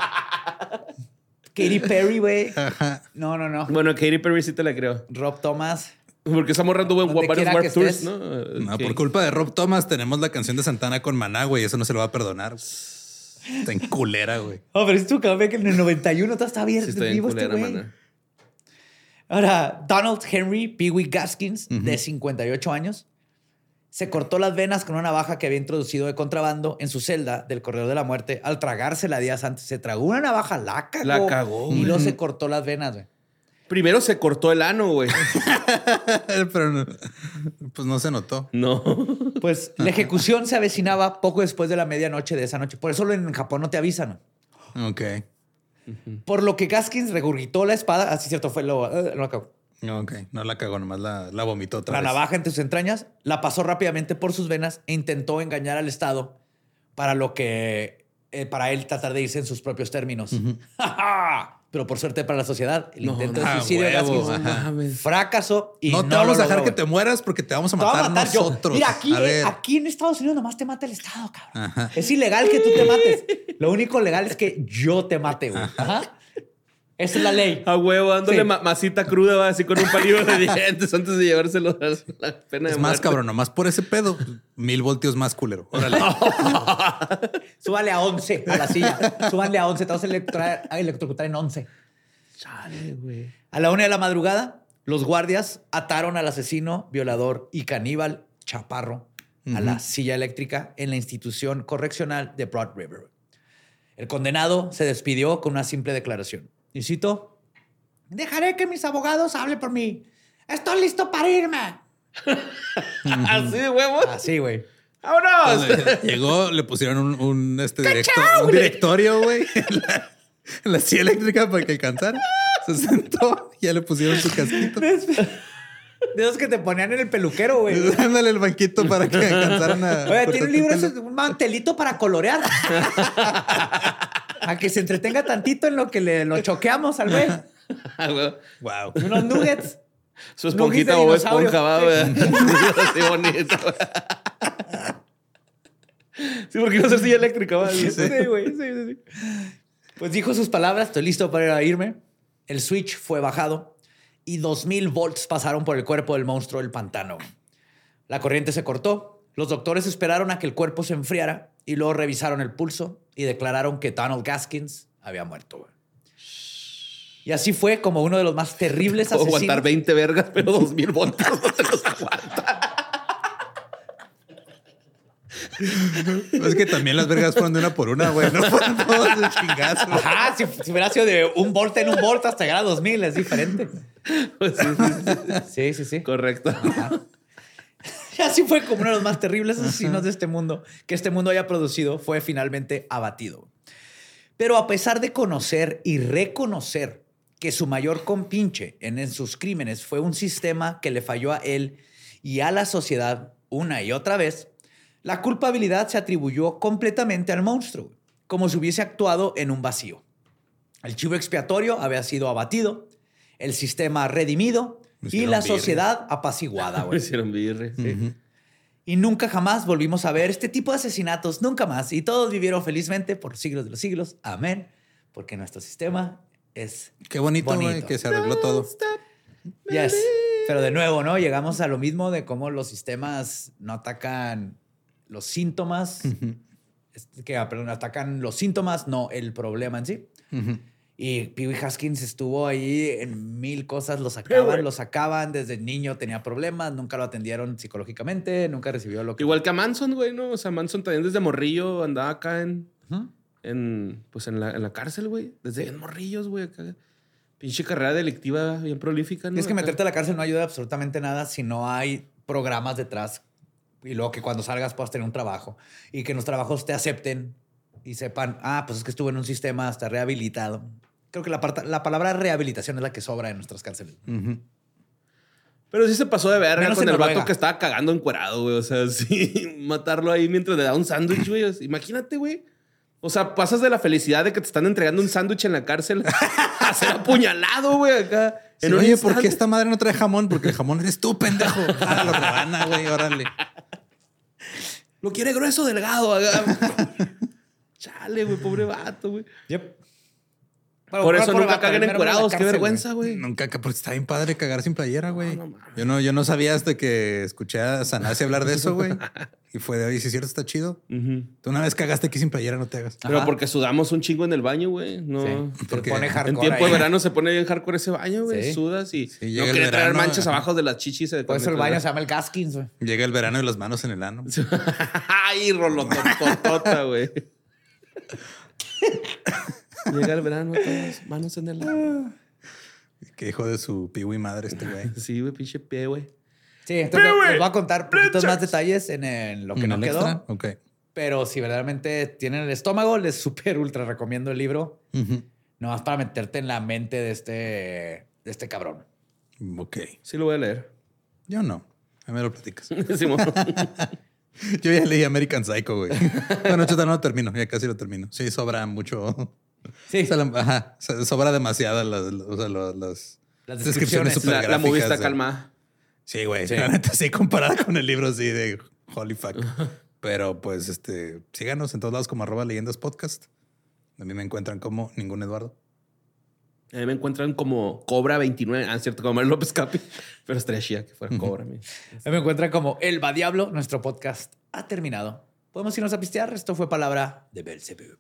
Katy Perry, güey. No, no, no. Bueno, Katy Perry sí te la creo. Rob Thomas. Porque estamos morrando varios Warp Tours, ¿no? No, por culpa de Rob Thomas tenemos la canción de Santana con Maná, güey. Eso no se lo va a perdonar. Está en culera, güey. Oh, pero es tu que en el 91 está bien sí, vivo este güey. Ahora, Donald Henry Pee Wee Gaskins, de 58 años, se cortó las venas con una navaja que había introducido de contrabando en su celda del corredor de la muerte. Al tragársela días antes, se tragó una navaja, la cagó. La cagó, Y luego se cortó las venas, güey. Primero se cortó el ano, güey. Pero no- pues no se notó. No. Pues la ejecución se avecinaba poco después de la medianoche de esa noche. Por eso en Japón no te avisan. Ok. Por lo que Gaskins regurgitó la espada. Así cierto fue lo, eh, lo acabó. Ok. No la cagó, nomás la, la vomitó otra La vez. navaja entre sus entrañas, la pasó rápidamente por sus venas e intentó engañar al Estado para lo que, eh, para él tratar de irse en sus propios términos. Pero por suerte para la sociedad, el No, intento de ah, suicidio de huevo, Gaskins fracasó y no no, te vamos lo a dejar que te mueras porque te vamos a matar, a matar yo. nosotros. Mira, aquí, a ver. aquí en Estados Unidos nomás te mata el Estado, cabrón. Ajá. Es ilegal que tú te mates. Lo único legal es que yo te mate, güey. Ajá. Esa es la ley. A huevo, dándole Sí. ma- masita cruda, va así con un palillo de dientes antes de llevárselo a la pena de Es más, muerte. cabrón, nomás por ese pedo, mil voltios más culero. Órale. Súbale a 11 a la silla. Súbanle a 11. Te vas a electrocutar, a electrocutar en 11. Chale, güey. A la una de la madrugada, los guardias ataron al asesino, violador y caníbal Chaparro a la silla eléctrica en la institución correccional de Broad River. El condenado se despidió con una simple declaración. Y cito, dejaré que mis abogados hablen por mí. Estoy listo para irme. Así de huevos. Así, güey. ¡Vámonos! Llegó, le pusieron un, un, este directo, un directorio, güey, en la, en la silla eléctrica para que alcanzara. Se sentó, ya le pusieron su casquito. De esos que te ponían en el peluquero, güey. Dándole el banquito para que alcanzaran a. Oye, tiene un libro, un mantelito para colorear. A que se entretenga tantito en lo que le lo choqueamos al güey. Ah. Wow. Unos nuggets. Su esponjita o esponja, va. Así bonito. Sí, porque a ser silla eléctrica, va. Sí, güey. Sí, sí, sí. Pues dijo sus palabras, estoy listo para ir a irme. El switch fue bajado y 2000 volts pasaron por el cuerpo del monstruo del pantano. La corriente se cortó. Los doctores esperaron a que el cuerpo se enfriara y luego revisaron el pulso y declararon que Donald Gaskins había muerto. güey. Y así fue como uno de los más terribles Puedo asesinos. aguantar 20 vergas, pero 2000 voltios no te los aguanta. Es que también las vergas fueron de una por una, güey. No fueron todos de chingazo. Ajá, si, si hubiera sido de un volt en un volt hasta llegar a 2000, es diferente. Pues sí, sí, sí. Sí, sí, sí. Correcto. Y así fue como uno de los más terribles asesinos de este mundo que este mundo haya producido fue finalmente abatido. Pero a pesar de conocer y reconocer que su mayor compinche en, en sus crímenes fue un sistema que le falló a él y a la sociedad una y otra vez, la culpabilidad se atribuyó completamente al monstruo, como si hubiese actuado en un vacío. El chivo expiatorio había sido abatido, el sistema redimido y la birria. sociedad apaciguada. Me güey. hicieron birre. sí. Y nunca jamás volvimos a ver este tipo de asesinatos, nunca más. Y todos vivieron felizmente por siglos de los siglos. Amén. Porque nuestro sistema es... Qué bonito, Bonito. que se arregló todo. Yes. Pero de nuevo, ¿no? Llegamos a lo mismo de cómo los sistemas no atacan los síntomas, es- que ah, perdón, atacan los síntomas, no el problema en sí. Ujú. Y Pee Wee Haskins estuvo ahí en mil cosas, lo sacaban, lo sacaban. Desde niño tenía problemas, nunca lo atendieron psicológicamente, nunca recibió lo que... Igual que a Manson, güey, ¿no? O sea, Manson también desde morrillo andaba acá en, en pues en la, en la cárcel, güey. Desde bien morrillos, güey. Acá. Pinche carrera delictiva bien prolífica, ¿no? Es que Acá. meterte a la cárcel no ayuda absolutamente nada si no hay programas detrás y luego que cuando salgas puedas tener un trabajo y que en los trabajos te acepten y sepan, ah, pues es que estuvo en un sistema, está rehabilitado. Creo que la, parta- la palabra rehabilitación es la que sobra en nuestras cárceles. Pero sí se pasó de verga Menos con en el vato que estaba cagando encuerado, güey. O sea, sí, matarlo ahí mientras le da un sándwich, güey. Imagínate, güey. O sea, pasas de la felicidad de que te están entregando un sándwich en la cárcel a ser apuñalado, güey, acá. Sí, oye, ¿por qué esta madre no trae jamón? Porque el jamón eres tú, pendejo. Ah, lo rebana, güey, órale. Lo quiere grueso delgado, acá. Chale, güey, pobre vato, güey. Yep. Pero Por ¿cuál eso por nunca la encuerados. Qué vergüenza, güey. Nunca, ca- porque está bien padre cagar sin playera, güey. No, no mames. yo no, yo no sabía hasta que escuché a Sanasi hablar de eso, güey. y fue de, oye, si es cierto, está chido. Tú una vez cagaste aquí sin playera, no te hagas. Pero Ajá. porque sudamos un chingo en el baño, güey. No. Sí. Porque pone en hardcore En tiempo de verano se pone bien hardcore ese baño, güey. Sí. Sudas y Sí, no quería traer manchas abajo de las chichis. de Por eso el baño se llama el Gaskins, güey. Llega el verano y las manos en el ano. Ay, rolototota, güey. Llega el verano, todas manos en el ano. Que hijo de su piwi madre este güey. Sí, güey, pinche pie, güey. Sí, entonces Pero, les voy a contar poquitos más detalles en, el- lo que ¿En no quedó. extra? Ok. Pero si verdaderamente tienen el estómago, les súper ultra recomiendo el libro. Ujú. Nomás para meterte en la mente de este, de este cabrón. Ok. Sí lo voy a leer. Yo no. A mí me lo platicas. Simón. Yo ya leí American Psycho, güey. bueno, yo no lo termino. Ya casi lo termino. Sí, sobra mucho. Sí, O sea, la- ajá, so- sobra demasiada las, o sea, lo- las, Las descripciones súper la, la de- calmada. Sí, güey. Sí. La neta, sí, comparada con el libro, sí, de holy fuck. Pero pues, este, síganos en todos lados como arroba leyendas podcast. A mí me encuentran como ningún Eduardo. A mí me encuentran como Cobra 29. Ah, cierto, como Manuel López Capi. Pero estaría chida que fuera Cobra. mira. Ahí me encuentran como El Va Diablo. Nuestro podcast ha terminado. Podemos irnos a pistear. Esto fue palabra de Belzebub.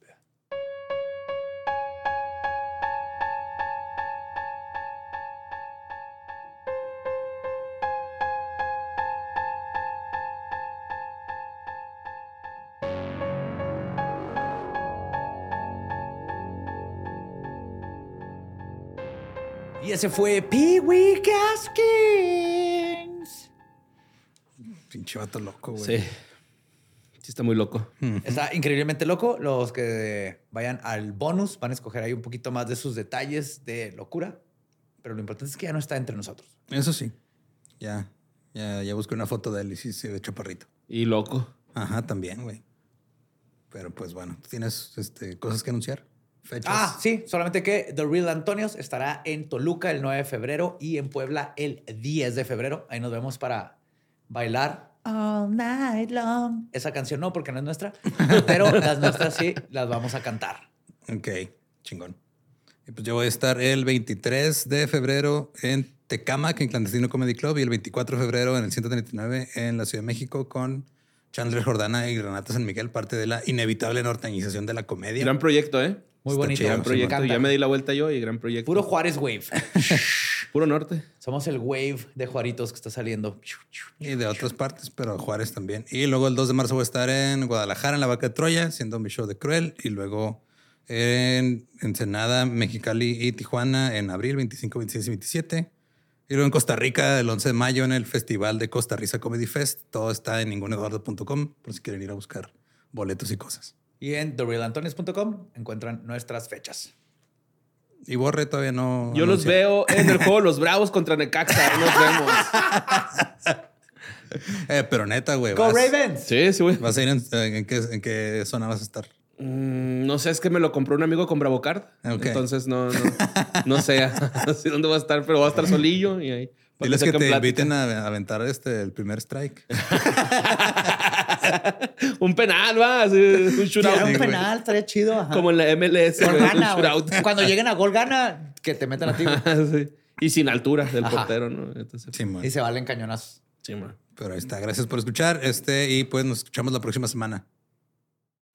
Y ese fue Pee Wee Gaskins. Pinche vato loco, güey. Sí. Sí, está muy loco. Está increíblemente loco. Los que vayan al bonus van a escoger ahí un poquito más de sus detalles de locura. Pero lo importante es que ya no está entre nosotros. Eso sí. Ya, ya, ya busqué una foto de él y sí se ve chaparrito. Y loco. Ajá, también, güey. Pero pues bueno, ¿tienes este, cosas que anunciar? Fechas. Ah, sí. Solamente que The Real Antonios estará en Toluca el 9 de febrero y en Puebla el 10 de febrero. Ahí nos vemos para bailar all night long. Esa canción no, porque no es nuestra. Pero las nuestras sí las vamos a cantar. Ok, chingón. Y pues yo voy a estar el 23 de febrero en Tecamac, en Clandestino Comedy Club, y el 24 de febrero en el 139 en la Ciudad de México con Chandler Jordana y Renata San Miguel, parte de la inevitable norteñización de la comedia. Gran proyecto, ¿eh? Muy Está bonito. chido, Gran proyecto. Ya me di la vuelta yo y gran proyecto. Puro Juárez Wave. Puro norte. Somos el wave de Juaritos que está saliendo. Y de otras partes, pero Juárez también. Y luego el 2 de marzo voy a estar en Guadalajara, en la Vaca de Troya, haciendo mi show de Cruel. Y luego en Ensenada, Mexicali y Tijuana en abril 25, 26 y 27. Y luego en Costa Rica el 11 de mayo en el Festival de Costa Rica Comedy Fest. Todo está en ninguneduardo.com por si quieren ir a buscar boletos y cosas. Y en therealantonios.com encuentran nuestras fechas. Y Borre todavía no. Yo los veo en el juego Los Bravos contra Necaxa. Ahí nos vemos. Eh, pero neta, güey. ¡Go vas- Ravens! Sí, sí, güey. ¿Vas a ir en, en qué, en qué zona vas a estar? Mm, no sé, es que me lo compró un amigo con Bravocard. Ok. Entonces no, no, no sé así dónde va a estar, pero va a estar solillo y ahí. Diles que te plática. inviten a aventar este, el primer strike. un penal, va, un shootout. un penal, estaría chido. ajá. Como en la MLS, Gol gana. Cuando lleguen a gol gana, que te metan a ti. Sí. Y sin altura del Ajá. portero, ¿no? Entonces, Sí. Y se valen cañonazos. sí, man. Pero ahí está. Gracias por escuchar. Este, y pues nos escuchamos la próxima semana.